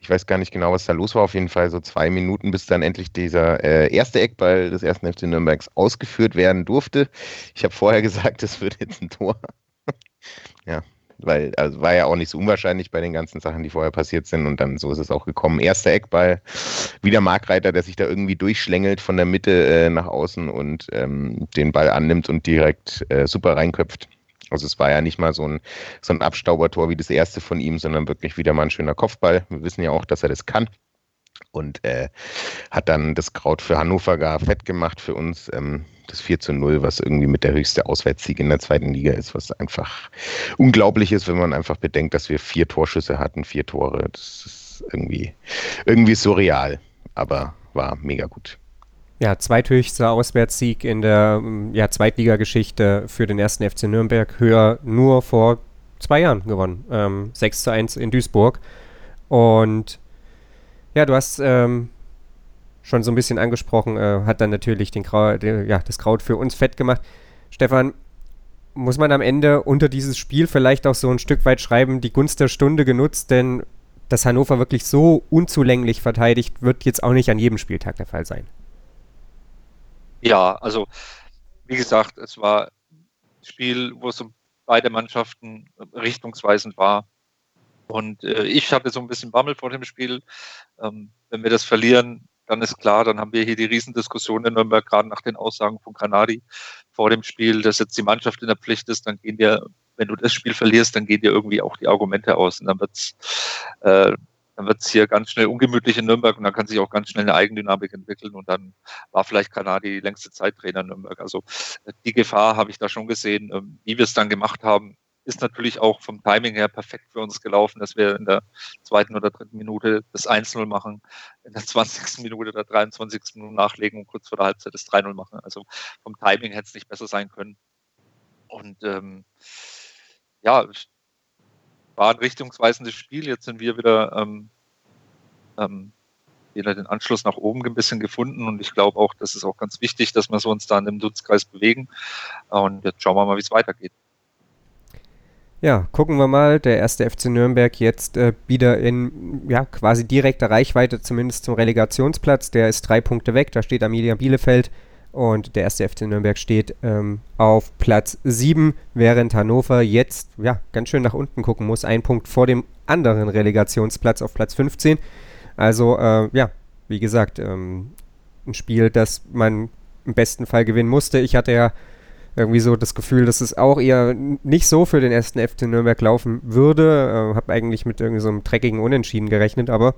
ich weiß gar nicht genau, was da los war. Auf jeden Fall so zwei Minuten, bis dann endlich dieser äh, erste Eckball des ersten FC Nürnbergs ausgeführt werden durfte. Ich habe vorher gesagt, es wird jetzt ein Tor. ja, weil also war ja auch nicht so unwahrscheinlich bei den ganzen Sachen, die vorher passiert sind. Und dann so ist es auch gekommen. Erster Eckball, wieder Markreiter, der sich da irgendwie durchschlängelt von der Mitte äh, nach außen und ähm, den Ball annimmt und direkt äh, super reinköpft. Also es war ja nicht mal so ein, so ein Abstaubertor wie das erste von ihm, sondern wirklich wieder mal ein schöner Kopfball. Wir wissen ja auch, dass er das kann. Und äh, hat dann das Kraut für Hannover gar fett gemacht für uns. Ähm, das 4 zu 0, was irgendwie mit der höchste Auswärtssieg in der zweiten Liga ist, was einfach unglaublich ist, wenn man einfach bedenkt, dass wir vier Torschüsse hatten, vier Tore. Das ist irgendwie, irgendwie surreal, aber war mega gut. Ja, zweithöchster Auswärtssieg in der mm, ja, Zweitligageschichte für den ersten FC Nürnberg. Höher nur vor zwei Jahren gewonnen. Ähm, 6 zu 1 in Duisburg. Und ja, du hast ähm, schon so ein bisschen angesprochen, äh, hat dann natürlich den Grau, den, ja, das Kraut für uns fett gemacht. Stefan, muss man am Ende unter dieses Spiel vielleicht auch so ein Stück weit schreiben, die Gunst der Stunde genutzt, denn dass Hannover wirklich so unzulänglich verteidigt, wird jetzt auch nicht an jedem Spieltag der Fall sein. Ja, also wie gesagt, es war ein Spiel, wo es um beide Mannschaften richtungsweisend war. Und äh, ich hatte so ein bisschen Bammel vor dem Spiel. Ähm, wenn wir das verlieren, dann ist klar, dann haben wir hier die Riesendiskussion in Nürnberg, gerade nach den Aussagen von Kanadi vor dem Spiel, dass jetzt die Mannschaft in der Pflicht ist, dann gehen dir, wenn du das Spiel verlierst, dann gehen dir irgendwie auch die Argumente aus. Und dann wird's äh, dann wird es hier ganz schnell ungemütlich in Nürnberg und dann kann sich auch ganz schnell eine Eigendynamik entwickeln und dann war vielleicht Kanadi die längste Zeit Trainer in Nürnberg. Also die Gefahr habe ich da schon gesehen. Ähm, wie wir es dann gemacht haben, ist natürlich auch vom Timing her perfekt für uns gelaufen, dass wir in der zweiten oder dritten Minute das 1-0 machen, in der 20. Minute oder 23. Minute nachlegen und kurz vor der Halbzeit das 3-0 machen. Also vom Timing hätte es nicht besser sein können. Und ähm, ja, war ein richtungsweisendes Spiel. Jetzt sind wir wieder, ähm, ähm, wieder den Anschluss nach oben ein bisschen gefunden und ich glaube auch, das ist auch ganz wichtig, dass wir uns da in dem Dutzkreis bewegen. Und jetzt schauen wir mal, wie es weitergeht. Ja, gucken wir mal. Der erste FC Nürnberg jetzt äh, wieder in ja, quasi direkter Reichweite, zumindest zum Relegationsplatz. Der ist drei Punkte weg. Da steht Amelia Bielefeld und der erste FC Nürnberg steht ähm, auf Platz 7, während Hannover jetzt ja, ganz schön nach unten gucken muss. Ein Punkt vor dem anderen Relegationsplatz auf Platz 15. Also, äh, ja, wie gesagt, ähm, ein Spiel, das man im besten Fall gewinnen musste. Ich hatte ja irgendwie so das Gefühl, dass es auch eher nicht so für den ersten FC Nürnberg laufen würde. Äh, habe eigentlich mit irgendwie so einem dreckigen Unentschieden gerechnet, aber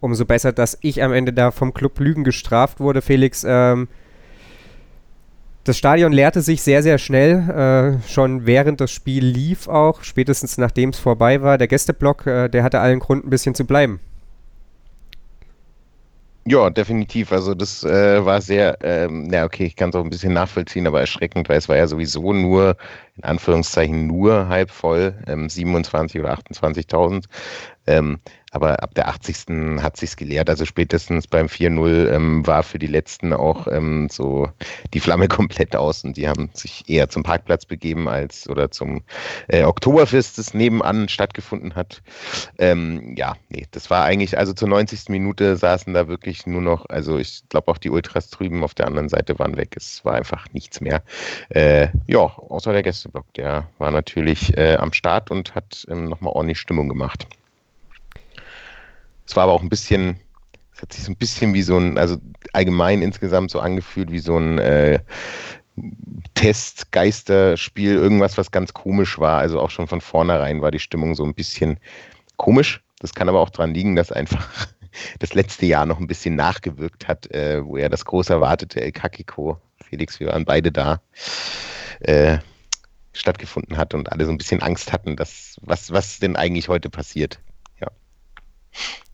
umso besser, dass ich am Ende da vom Club Lügen gestraft wurde. Felix, ähm, das Stadion leerte sich sehr, sehr schnell, äh, schon während das Spiel lief auch, spätestens nachdem es vorbei war. Der Gästeblock, äh, der hatte allen Grund, ein bisschen zu bleiben. Ja, definitiv. Also das äh, war sehr, ähm, ja okay, ich kann es auch ein bisschen nachvollziehen, aber erschreckend, weil es war ja sowieso nur, in Anführungszeichen nur halb voll, ähm, 27 oder 28.000. Ähm, aber ab der 80. hat sich's gelehrt. Also spätestens beim 4-0 ähm, war für die letzten auch ähm, so die Flamme komplett aus und die haben sich eher zum Parkplatz begeben als oder zum äh, Oktoberfest, das nebenan stattgefunden hat. Ähm, ja, nee, das war eigentlich, also zur 90. Minute saßen da wirklich nur noch, also ich glaube auch die Ultras drüben auf der anderen Seite waren weg. Es war einfach nichts mehr. Äh, ja, außer der Gästeblock, der war natürlich äh, am Start und hat ähm, nochmal ordentlich Stimmung gemacht. Es war aber auch ein bisschen, es hat sich so ein bisschen wie so ein, also allgemein insgesamt so angefühlt wie so ein äh, Test-Geisterspiel, irgendwas, was ganz komisch war. Also auch schon von vornherein war die Stimmung so ein bisschen komisch. Das kann aber auch daran liegen, dass einfach das letzte Jahr noch ein bisschen nachgewirkt hat, äh, wo ja das groß erwartete El Kakiko, Felix, wir waren beide da, äh, stattgefunden hat und alle so ein bisschen Angst hatten, dass was, was denn eigentlich heute passiert.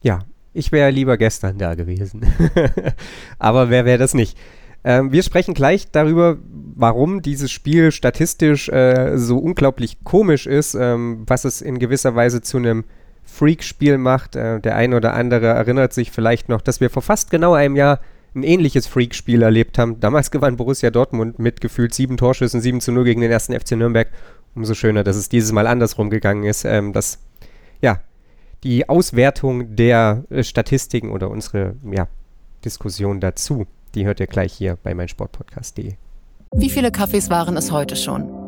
Ja. Ich wäre lieber gestern da gewesen. Aber wer wäre das nicht? Ähm, wir sprechen gleich darüber, warum dieses Spiel statistisch äh, so unglaublich komisch ist, ähm, was es in gewisser Weise zu einem Freak-Spiel macht. Äh, der ein oder andere erinnert sich vielleicht noch, dass wir vor fast genau einem Jahr ein ähnliches Freak-Spiel erlebt haben. Damals gewann Borussia Dortmund mit gefühlt sieben Torschüssen, 7 zu 0 gegen den ersten FC Nürnberg. Umso schöner, dass es dieses Mal andersrum gegangen ist. Ähm, dass ja, die Auswertung der äh, Statistiken oder unsere ja, Diskussion dazu, die hört ihr gleich hier bei meinsportpodcast.de. Wie viele Kaffees waren es heute schon?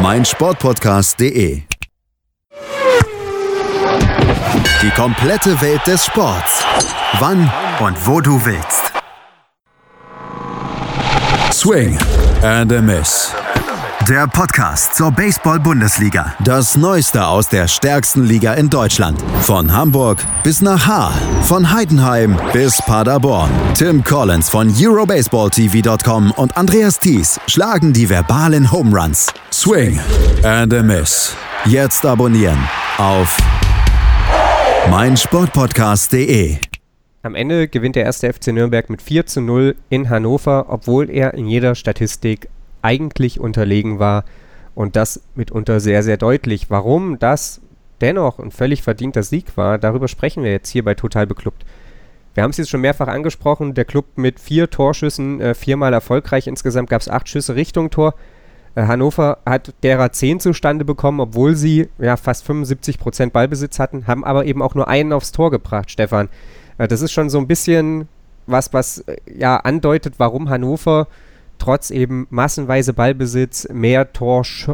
meinsportpodcast.de. Die komplette Welt des Sports. Wann und wo du willst. Swing and a Miss. Der Podcast zur Baseball-Bundesliga. Das Neueste aus der stärksten Liga in Deutschland. Von Hamburg bis nach Haar. Von Heidenheim bis Paderborn. Tim Collins von EuroBaseballTV.com und Andreas Thies schlagen die verbalen Home Runs. Swing and a Miss. Jetzt abonnieren auf meinsportpodcast.de. Am Ende gewinnt der erste FC Nürnberg mit 4 zu 0 in Hannover, obwohl er in jeder Statistik eigentlich unterlegen war und das mitunter sehr, sehr deutlich. Warum das dennoch ein völlig verdienter Sieg war, darüber sprechen wir jetzt hier bei Total Beklubbt. Wir haben es jetzt schon mehrfach angesprochen, der Club mit vier Torschüssen, äh, viermal erfolgreich. Insgesamt gab es acht Schüsse Richtung Tor. Äh, Hannover hat derer zehn zustande bekommen, obwohl sie ja fast 75 Prozent Ballbesitz hatten, haben aber eben auch nur einen aufs Tor gebracht, Stefan. Äh, das ist schon so ein bisschen was, was äh, ja andeutet, warum Hannover trotz eben massenweise Ballbesitz, mehr Torsch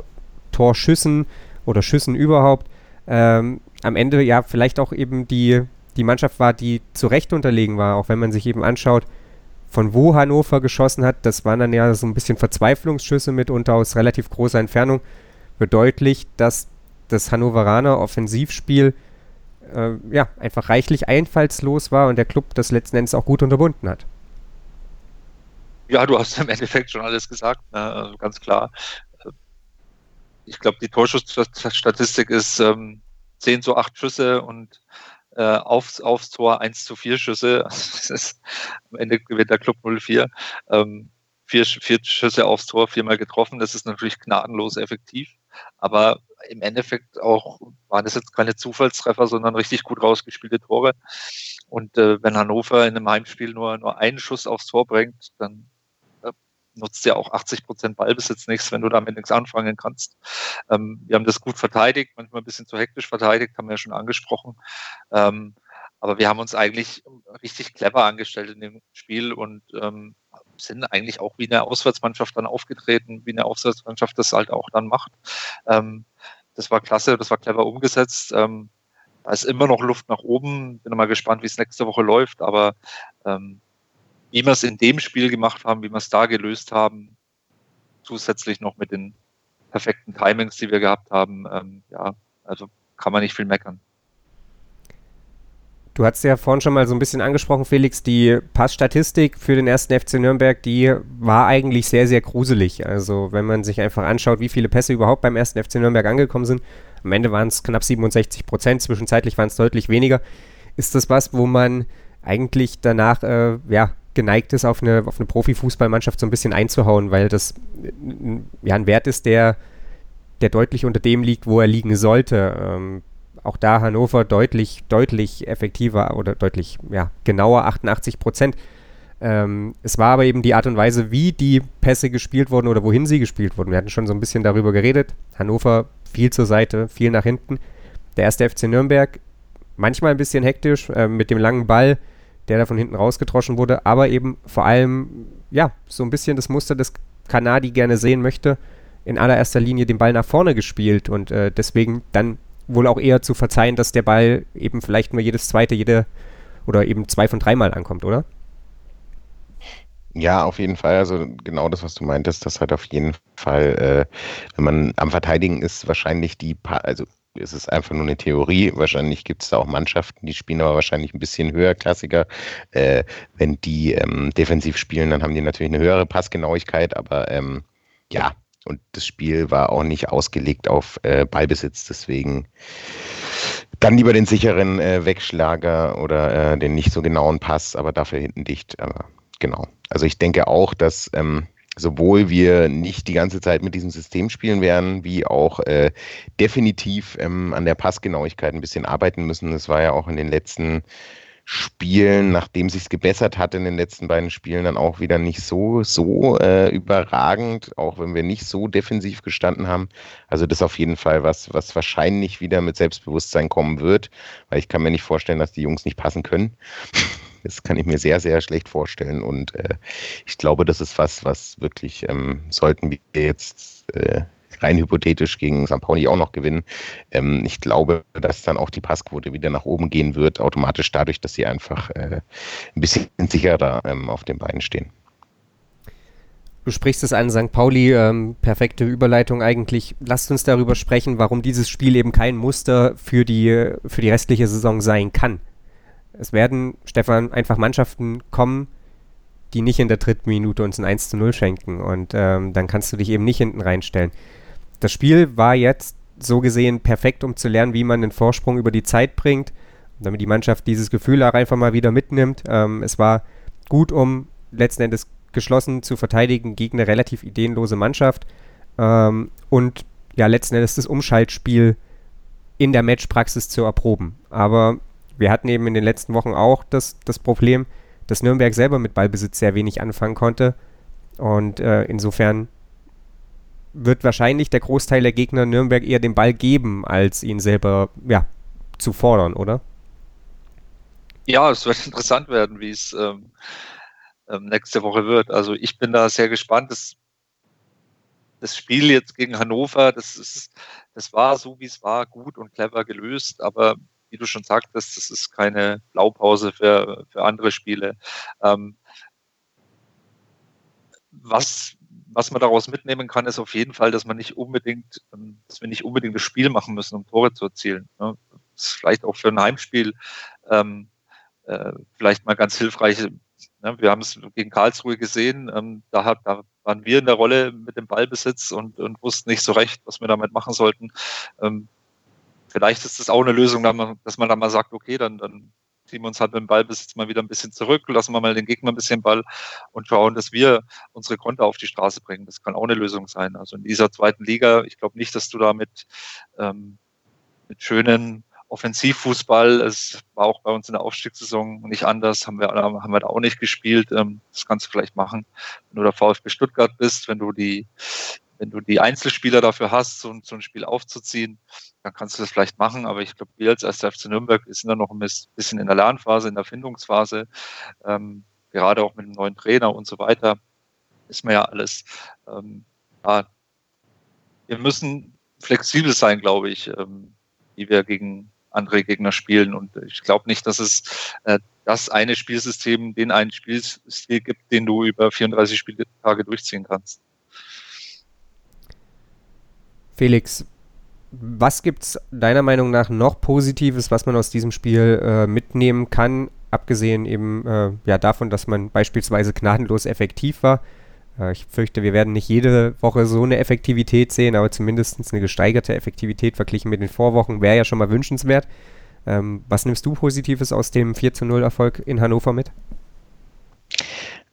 Torschüssen oder Schüssen überhaupt. Ähm, am Ende ja vielleicht auch eben die, die Mannschaft war, die zu Recht unterlegen war, auch wenn man sich eben anschaut, von wo Hannover geschossen hat. Das waren dann ja so ein bisschen Verzweiflungsschüsse mitunter aus relativ großer Entfernung. Bedeutlich, dass das Hannoveraner Offensivspiel äh, ja, einfach reichlich einfallslos war und der Club das letzten Endes auch gut unterbunden hat. Ja, du hast im Endeffekt schon alles gesagt, ne? also ganz klar. Ich glaube, die Torschussstatistik ist ähm, 10 zu 8 Schüsse und äh, aufs, aufs Tor 1 zu 4 Schüsse. Ist, am Ende gewinnt der Club 0-4. Ähm, vier, vier Schüsse aufs Tor, viermal getroffen. Das ist natürlich gnadenlos effektiv. Aber im Endeffekt auch waren es jetzt keine Zufallstreffer, sondern richtig gut rausgespielte Tore. Und äh, wenn Hannover in einem Heimspiel nur, nur einen Schuss aufs Tor bringt, dann nutzt ja auch 80 Prozent Ballbesitz nichts, wenn du damit nichts anfangen kannst. Ähm, wir haben das gut verteidigt, manchmal ein bisschen zu hektisch verteidigt, haben wir ja schon angesprochen. Ähm, aber wir haben uns eigentlich richtig clever angestellt in dem Spiel und ähm, sind eigentlich auch wie eine Auswärtsmannschaft dann aufgetreten, wie eine Auswärtsmannschaft das halt auch dann macht. Ähm, das war klasse, das war clever umgesetzt. Ähm, da ist immer noch Luft nach oben. Bin mal gespannt, wie es nächste Woche läuft. Aber ähm, wie wir es in dem Spiel gemacht haben, wie wir es da gelöst haben, zusätzlich noch mit den perfekten Timings, die wir gehabt haben, ähm, ja, also kann man nicht viel meckern. Du hast ja vorhin schon mal so ein bisschen angesprochen, Felix, die Passstatistik für den ersten FC Nürnberg, die war eigentlich sehr, sehr gruselig. Also wenn man sich einfach anschaut, wie viele Pässe überhaupt beim ersten FC Nürnberg angekommen sind, am Ende waren es knapp 67 Prozent, zwischenzeitlich waren es deutlich weniger. Ist das was, wo man eigentlich danach äh, ja, geneigt ist, auf eine, auf eine Profifußballmannschaft so ein bisschen einzuhauen, weil das ja ein Wert ist, der, der deutlich unter dem liegt, wo er liegen sollte. Ähm, auch da Hannover deutlich, deutlich effektiver oder deutlich ja, genauer 88 Prozent. Ähm, es war aber eben die Art und Weise, wie die Pässe gespielt wurden oder wohin sie gespielt wurden. Wir hatten schon so ein bisschen darüber geredet. Hannover viel zur Seite, viel nach hinten. Der erste FC Nürnberg manchmal ein bisschen hektisch äh, mit dem langen Ball, der da von hinten rausgetroschen wurde, aber eben vor allem, ja, so ein bisschen das Muster, das Kanadi gerne sehen möchte, in allererster Linie den Ball nach vorne gespielt und äh, deswegen dann wohl auch eher zu verzeihen, dass der Ball eben vielleicht nur jedes zweite, jede oder eben zwei von dreimal ankommt, oder? Ja, auf jeden Fall. Also genau das, was du meintest, das hat auf jeden Fall, äh, wenn man am Verteidigen ist, wahrscheinlich die, pa also es ist einfach nur eine Theorie. Wahrscheinlich gibt es da auch Mannschaften, die spielen aber wahrscheinlich ein bisschen höherklassiger. Äh, wenn die ähm, defensiv spielen, dann haben die natürlich eine höhere Passgenauigkeit, aber ähm, ja, und das Spiel war auch nicht ausgelegt auf äh, Ballbesitz, deswegen dann lieber den sicheren äh, Wegschlager oder äh, den nicht so genauen Pass, aber dafür hinten dicht. Aber genau. Also ich denke auch, dass ähm, sowohl wir nicht die ganze Zeit mit diesem System spielen werden, wie auch äh, definitiv ähm, an der Passgenauigkeit ein bisschen arbeiten müssen. Das war ja auch in den letzten Spielen, nachdem sich gebessert hat in den letzten beiden Spielen, dann auch wieder nicht so, so äh, überragend, auch wenn wir nicht so defensiv gestanden haben. Also das ist auf jeden Fall was, was wahrscheinlich wieder mit Selbstbewusstsein kommen wird, weil ich kann mir nicht vorstellen, dass die Jungs nicht passen können. Das kann ich mir sehr, sehr schlecht vorstellen. Und äh, ich glaube, das ist was, was wirklich, ähm, sollten wir jetzt äh, rein hypothetisch gegen St. Pauli auch noch gewinnen. Ähm, ich glaube, dass dann auch die Passquote wieder nach oben gehen wird, automatisch dadurch, dass sie einfach äh, ein bisschen sicherer ähm, auf den Beinen stehen. Du sprichst es an, St. Pauli, ähm, perfekte Überleitung eigentlich. Lasst uns darüber sprechen, warum dieses Spiel eben kein Muster für die, für die restliche Saison sein kann. Es werden, Stefan, einfach Mannschaften kommen, die nicht in der dritten Minute uns ein 1 zu 0 schenken. Und ähm, dann kannst du dich eben nicht hinten reinstellen das Spiel war jetzt so gesehen perfekt, um zu lernen, wie man den Vorsprung über die Zeit bringt, damit die Mannschaft dieses Gefühl auch einfach mal wieder mitnimmt. Ähm, es war gut, um letzten Endes geschlossen zu verteidigen gegen eine relativ ideenlose Mannschaft ähm, und ja, letzten Endes das Umschaltspiel in der Matchpraxis zu erproben. Aber wir hatten eben in den letzten Wochen auch das, das Problem, dass Nürnberg selber mit Ballbesitz sehr wenig anfangen konnte. Und äh, insofern wird wahrscheinlich der Großteil der Gegner Nürnberg eher den Ball geben, als ihn selber ja, zu fordern, oder? Ja, es wird interessant werden, wie es ähm, ähm, nächste Woche wird. Also ich bin da sehr gespannt. Das, das Spiel jetzt gegen Hannover, das ist, das war so, wie es war, gut und clever gelöst, aber wie du schon sagtest, das ist keine Blaupause für, für andere Spiele. Ähm, was, was man daraus mitnehmen kann, ist auf jeden Fall, dass man nicht unbedingt, ähm, dass wir nicht unbedingt das Spiel machen müssen, um Tore zu erzielen. Ne? Das ist vielleicht auch für ein Heimspiel ähm, äh, vielleicht mal ganz hilfreich. Ne? Wir haben es gegen Karlsruhe gesehen, ähm, da, hat, da waren wir in der Rolle mit dem Ballbesitz und, und wussten nicht so recht, was wir damit machen sollten. Ähm, vielleicht ist das auch eine Lösung, dass man dann mal sagt, okay, dann, dann ziehen wir uns halt mit dem Ballbesitz mal wieder ein bisschen zurück, lassen wir mal den Gegner ein bisschen Ball und schauen, dass wir unsere Konter auf die Straße bringen. Das kann auch eine Lösung sein. Also in dieser zweiten Liga, ich glaube nicht, dass du da mit, ähm, mit schönen Offensivfußball, es war auch bei uns in der Aufstiegssaison nicht anders, haben wir, haben wir da auch nicht gespielt. Ähm, das kannst du vielleicht machen, wenn du der VfB Stuttgart bist, wenn du die, wenn du die Einzelspieler dafür hast, so, so ein Spiel aufzuziehen, dann kannst du das vielleicht machen. Aber ich glaube, wir als erster FC Nürnberg sind da noch ein bisschen in der Lernphase, in der Findungsphase, ähm, gerade auch mit dem neuen Trainer und so weiter. Ist mir ja alles. Ähm, ja, wir müssen flexibel sein, glaube ich, ähm, wie wir gegen andere Gegner spielen. Und ich glaube nicht, dass es äh, das eine Spielsystem, den einen Spielstil gibt, den du über 34 Spieltage durchziehen kannst. Felix, was gibt es deiner Meinung nach noch Positives, was man aus diesem Spiel äh, mitnehmen kann, abgesehen eben äh, ja, davon, dass man beispielsweise gnadenlos effektiv war? Äh, ich fürchte, wir werden nicht jede Woche so eine Effektivität sehen, aber zumindest eine gesteigerte Effektivität verglichen mit den Vorwochen wäre ja schon mal wünschenswert. Ähm, was nimmst du Positives aus dem 4 0 Erfolg in Hannover mit?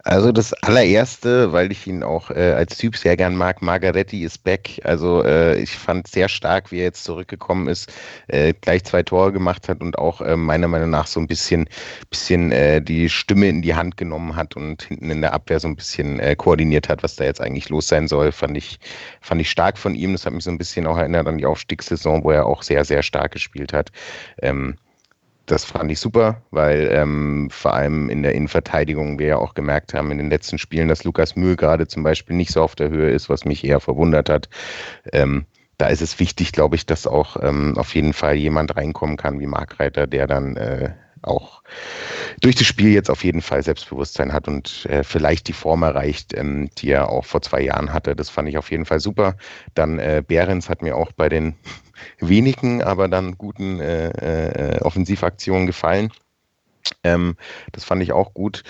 Also das allererste, weil ich ihn auch äh, als Typ sehr gern mag, Margaretti ist back. Also äh, ich fand sehr stark, wie er jetzt zurückgekommen ist, äh, gleich zwei Tore gemacht hat und auch äh, meiner Meinung nach so ein bisschen, bisschen äh, die Stimme in die Hand genommen hat und hinten in der Abwehr so ein bisschen äh, koordiniert hat, was da jetzt eigentlich los sein soll. Fand ich, fand ich stark von ihm. Das hat mich so ein bisschen auch erinnert an die Aufstiegssaison, wo er auch sehr, sehr stark gespielt hat. Ähm, das fand ich super, weil ähm, vor allem in der Innenverteidigung wir ja auch gemerkt haben in den letzten Spielen, dass Lukas Mühl gerade zum Beispiel nicht so auf der Höhe ist, was mich eher verwundert hat. Ähm, da ist es wichtig, glaube ich, dass auch ähm, auf jeden Fall jemand reinkommen kann wie Mark Reiter, der dann äh, auch durch das Spiel jetzt auf jeden Fall Selbstbewusstsein hat und äh, vielleicht die Form erreicht, ähm, die er auch vor zwei Jahren hatte. Das fand ich auf jeden Fall super. Dann äh, Behrens hat mir auch bei den wenigen, aber dann guten äh, äh, Offensivaktionen gefallen. Ähm, das fand ich auch gut.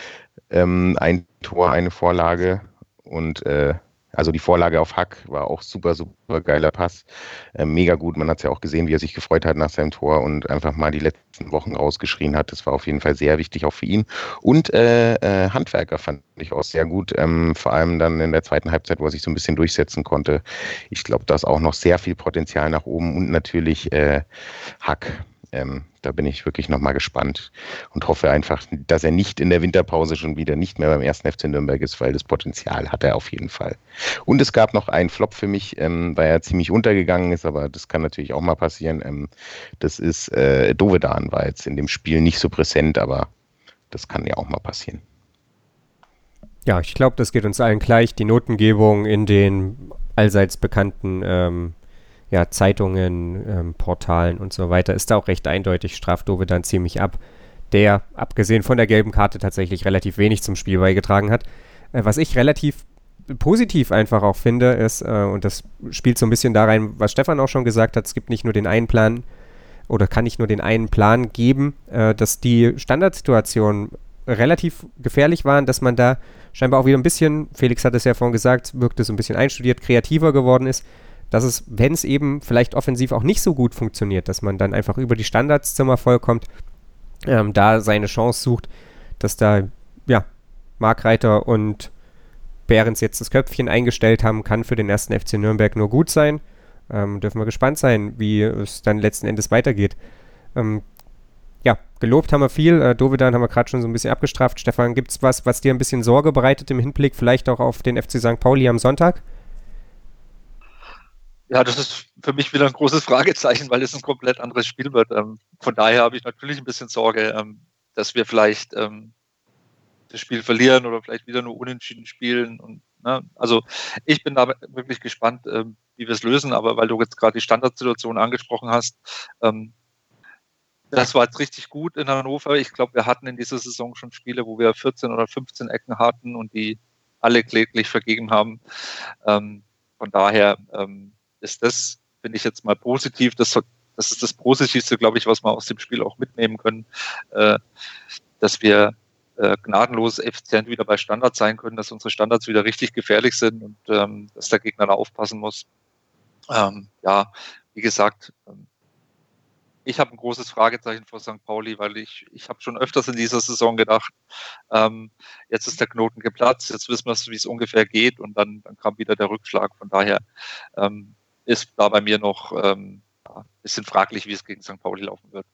Ähm, ein Tor, eine Vorlage und äh, also die Vorlage auf Hack war auch super, super geiler Pass. Äh, mega gut. Man hat es ja auch gesehen, wie er sich gefreut hat nach seinem Tor und einfach mal die letzten Wochen rausgeschrien hat. Das war auf jeden Fall sehr wichtig, auch für ihn. Und äh, äh, Handwerker fand ich auch sehr gut. Ähm, vor allem dann in der zweiten Halbzeit, wo er sich so ein bisschen durchsetzen konnte. Ich glaube, da ist auch noch sehr viel Potenzial nach oben und natürlich äh, Hack ähm, da bin ich wirklich nochmal gespannt und hoffe einfach, dass er nicht in der Winterpause schon wieder nicht mehr beim ersten FC Nürnberg ist, weil das Potenzial hat er auf jeden Fall. Und es gab noch einen Flop für mich, ähm, weil er ziemlich untergegangen ist, aber das kann natürlich auch mal passieren. Ähm, das ist äh, Dovedan, war jetzt in dem Spiel nicht so präsent, aber das kann ja auch mal passieren. Ja, ich glaube, das geht uns allen gleich. Die Notengebung in den allseits bekannten ähm, ja, Zeitungen, ähm, Portalen und so weiter, ist da auch recht eindeutig, straft Dove dann ziemlich ab, der, abgesehen von der gelben Karte, tatsächlich relativ wenig zum Spiel beigetragen hat. Äh, was ich relativ positiv einfach auch finde, ist, äh, und das spielt so ein bisschen da rein, was Stefan auch schon gesagt hat, es gibt nicht nur den einen Plan oder kann nicht nur den einen Plan geben, äh, dass die Standardsituationen relativ gefährlich waren, dass man da scheinbar auch wieder ein bisschen, Felix hat es ja vorhin gesagt, wirkte so ein bisschen einstudiert, kreativer geworden ist dass es, wenn es eben vielleicht offensiv auch nicht so gut funktioniert, dass man dann einfach über die Standards zum Erfolg kommt, ähm, da seine Chance sucht, dass da, ja, Markreiter und Behrens jetzt das Köpfchen eingestellt haben, kann für den ersten FC Nürnberg nur gut sein. Ähm, dürfen wir gespannt sein, wie es dann letzten Endes weitergeht. Ähm, ja, gelobt haben wir viel. Äh, Dovedan haben wir gerade schon so ein bisschen abgestraft. Stefan, gibt es was, was dir ein bisschen Sorge bereitet im Hinblick vielleicht auch auf den FC St. Pauli am Sonntag? Ja, das ist für mich wieder ein großes Fragezeichen, weil es ein komplett anderes Spiel wird. Ähm, von daher habe ich natürlich ein bisschen Sorge, ähm, dass wir vielleicht ähm, das Spiel verlieren oder vielleicht wieder nur unentschieden spielen. Ne, also ich bin da wirklich gespannt, wie wir es lösen, aber weil du jetzt gerade die Standardsituation angesprochen hast, das war jetzt richtig gut in Hannover. Ich glaube, wir hatten in dieser Saison schon Spiele, wo wir 14 oder 15 Ecken hatten und die alle kläglich vergeben haben. Von daher ist das, finde ich jetzt mal positiv. Das, das ist das Positivste, glaube ich, was wir aus dem Spiel auch mitnehmen können, äh, dass wir äh, gnadenlos effizient wieder bei Standards sein können, dass unsere Standards wieder richtig gefährlich sind und ähm, dass der Gegner da aufpassen muss. Ähm, ja, wie gesagt, ähm, ich habe ein großes Fragezeichen vor St. Pauli, weil ich, ich habe schon öfters in dieser Saison gedacht, ähm, jetzt ist der Knoten geplatzt, jetzt wissen wir, wie es ungefähr geht und dann, dann kam wieder der Rückschlag. Von daher ähm, ist da bei mir noch ähm, ein bisschen fraglich, wie es gegen St. Pauli laufen wird.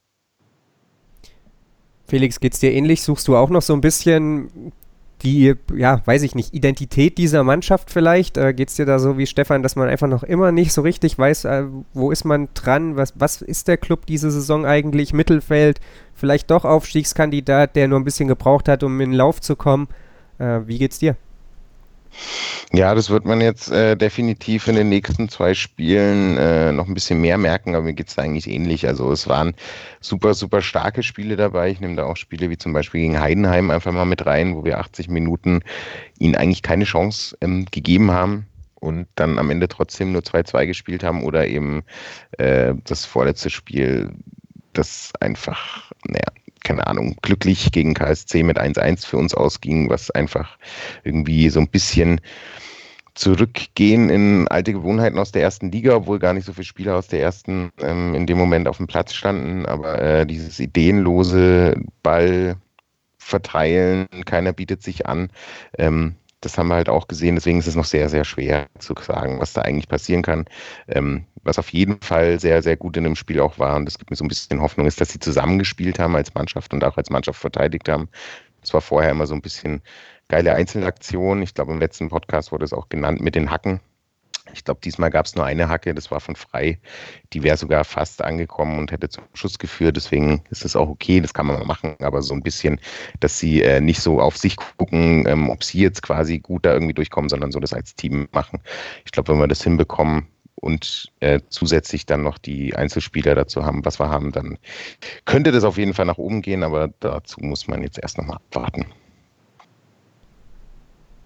Felix, geht's dir ähnlich? Suchst du auch noch so ein bisschen die, ja, weiß ich nicht, Identität dieser Mannschaft vielleicht? Äh, Geht es dir da so wie Stefan, dass man einfach noch immer nicht so richtig weiß, äh, wo ist man dran? Was, was ist der Club diese Saison eigentlich? Mittelfeld, vielleicht doch Aufstiegskandidat, der nur ein bisschen gebraucht hat, um in den Lauf zu kommen. Äh, wie geht's dir? Ja, das wird man jetzt äh, definitiv in den nächsten zwei Spielen äh, noch ein bisschen mehr merken, aber mir geht es eigentlich ähnlich. Also es waren super, super starke Spiele dabei. Ich nehme da auch Spiele wie zum Beispiel gegen Heidenheim einfach mal mit rein, wo wir 80 Minuten ihnen eigentlich keine Chance ähm, gegeben haben und dann am Ende trotzdem nur 2-2 gespielt haben oder eben äh, das vorletzte Spiel, das einfach, naja, keine Ahnung, glücklich gegen KSC mit 1-1 für uns ausging, was einfach irgendwie so ein bisschen zurückgehen in alte Gewohnheiten aus der ersten Liga, obwohl gar nicht so viele Spieler aus der ersten ähm, in dem Moment auf dem Platz standen. Aber äh, dieses ideenlose Ball verteilen, keiner bietet sich an, ähm, das haben wir halt auch gesehen. Deswegen ist es noch sehr, sehr schwer zu sagen, was da eigentlich passieren kann. Ähm, was auf jeden Fall sehr, sehr gut in dem Spiel auch war, und das gibt mir so ein bisschen Hoffnung, ist, dass sie zusammengespielt haben als Mannschaft und auch als Mannschaft verteidigt haben. Es war vorher immer so ein bisschen geile Einzelaktion. Ich glaube, im letzten Podcast wurde es auch genannt mit den Hacken. Ich glaube, diesmal gab es nur eine Hacke, das war von Frei. Die wäre sogar fast angekommen und hätte zum Schuss geführt. Deswegen ist es auch okay, das kann man mal machen. Aber so ein bisschen, dass sie äh, nicht so auf sich gucken, ähm, ob sie jetzt quasi gut da irgendwie durchkommen, sondern so das als Team machen. Ich glaube, wenn wir das hinbekommen, und äh, zusätzlich dann noch die Einzelspieler dazu haben, was wir haben, dann könnte das auf jeden Fall nach oben gehen, aber dazu muss man jetzt erst nochmal abwarten.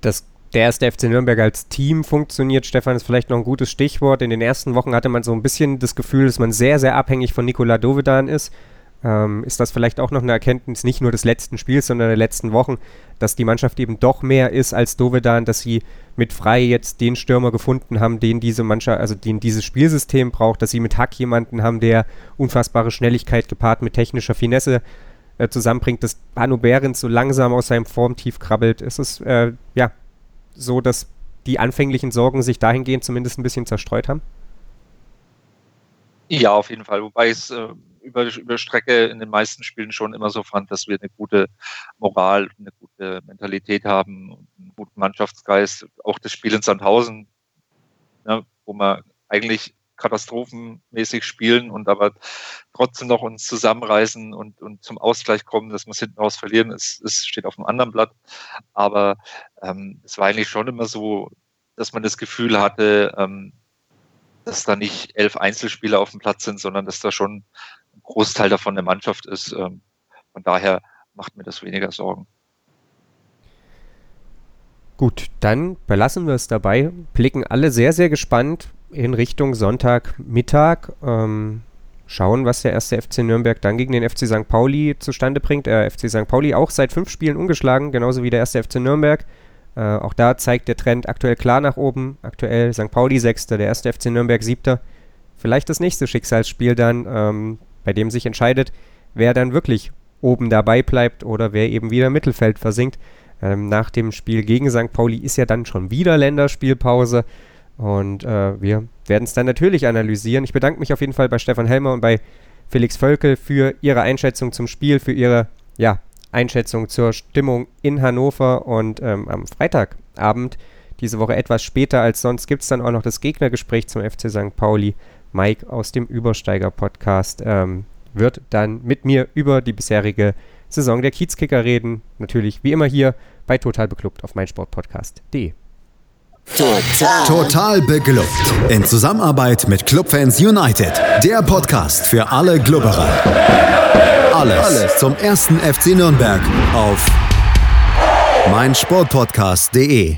Das der erste FC Nürnberg als Team funktioniert, Stefan, ist vielleicht noch ein gutes Stichwort. In den ersten Wochen hatte man so ein bisschen das Gefühl, dass man sehr, sehr abhängig von Nikola Dovedan ist. Ähm, ist das vielleicht auch noch eine Erkenntnis, nicht nur des letzten Spiels, sondern der letzten Wochen, dass die Mannschaft eben doch mehr ist als Dovedan, dass sie mit Frei jetzt den Stürmer gefunden haben, den diese Mannschaft, also den dieses Spielsystem braucht, dass sie mit Hack jemanden haben, der unfassbare Schnelligkeit gepaart mit technischer Finesse äh, zusammenbringt, dass Hanno Behrens so langsam aus seinem Formtief krabbelt. Ist es, äh, ja, so, dass die anfänglichen Sorgen sich dahingehend zumindest ein bisschen zerstreut haben? Ja, auf jeden Fall. Wobei es äh, über, über Strecke in den meisten Spielen schon immer so fand, dass wir eine gute Moral, eine gute Mentalität haben, einen guten Mannschaftsgeist. Auch das Spiel in Sandhausen, ne, wo man eigentlich katastrophenmäßig spielen und aber trotzdem noch uns zusammenreißen und, und zum Ausgleich kommen, dass wir es hinten raus verlieren, es, es steht auf einem anderen Blatt. Aber ähm, es war eigentlich schon immer so, dass man das Gefühl hatte, ähm, dass da nicht elf Einzelspieler auf dem Platz sind, sondern dass da schon Großteil davon der Mannschaft ist. Ähm, von daher macht mir das weniger Sorgen. Gut, dann belassen wir es dabei. Blicken alle sehr, sehr gespannt in Richtung Sonntagmittag. Ähm, schauen, was der erste FC Nürnberg dann gegen den FC St. Pauli zustande bringt. Der FC St. Pauli auch seit fünf Spielen ungeschlagen, genauso wie der erste FC Nürnberg. Äh, auch da zeigt der Trend aktuell klar nach oben. Aktuell St. Pauli Sechster, der erste FC Nürnberg Siebter. Vielleicht das nächste Schicksalsspiel dann, ähm, bei dem sich entscheidet, wer dann wirklich oben dabei bleibt oder wer eben wieder im Mittelfeld versinkt. Ähm, nach dem Spiel gegen St. Pauli ist ja dann schon wieder Länderspielpause. Und äh, wir werden es dann natürlich analysieren. Ich bedanke mich auf jeden Fall bei Stefan Helmer und bei Felix Völkel für ihre Einschätzung zum Spiel, für ihre ja, Einschätzung zur Stimmung in Hannover. Und ähm, am Freitagabend, diese Woche etwas später als sonst, gibt es dann auch noch das Gegnergespräch zum FC St. Pauli. Mike aus dem Übersteiger-Podcast ähm, wird dann mit mir über die bisherige Saison der Kiezkicker reden. Natürlich wie immer hier bei Total Beklubbt auf meinsportpodcast.de. Total. Total beglückt. In Zusammenarbeit mit Clubfans United. Der Podcast für alle Glubberer. Alles, Alles zum ersten FC Nürnberg auf meinsportpodcast.de.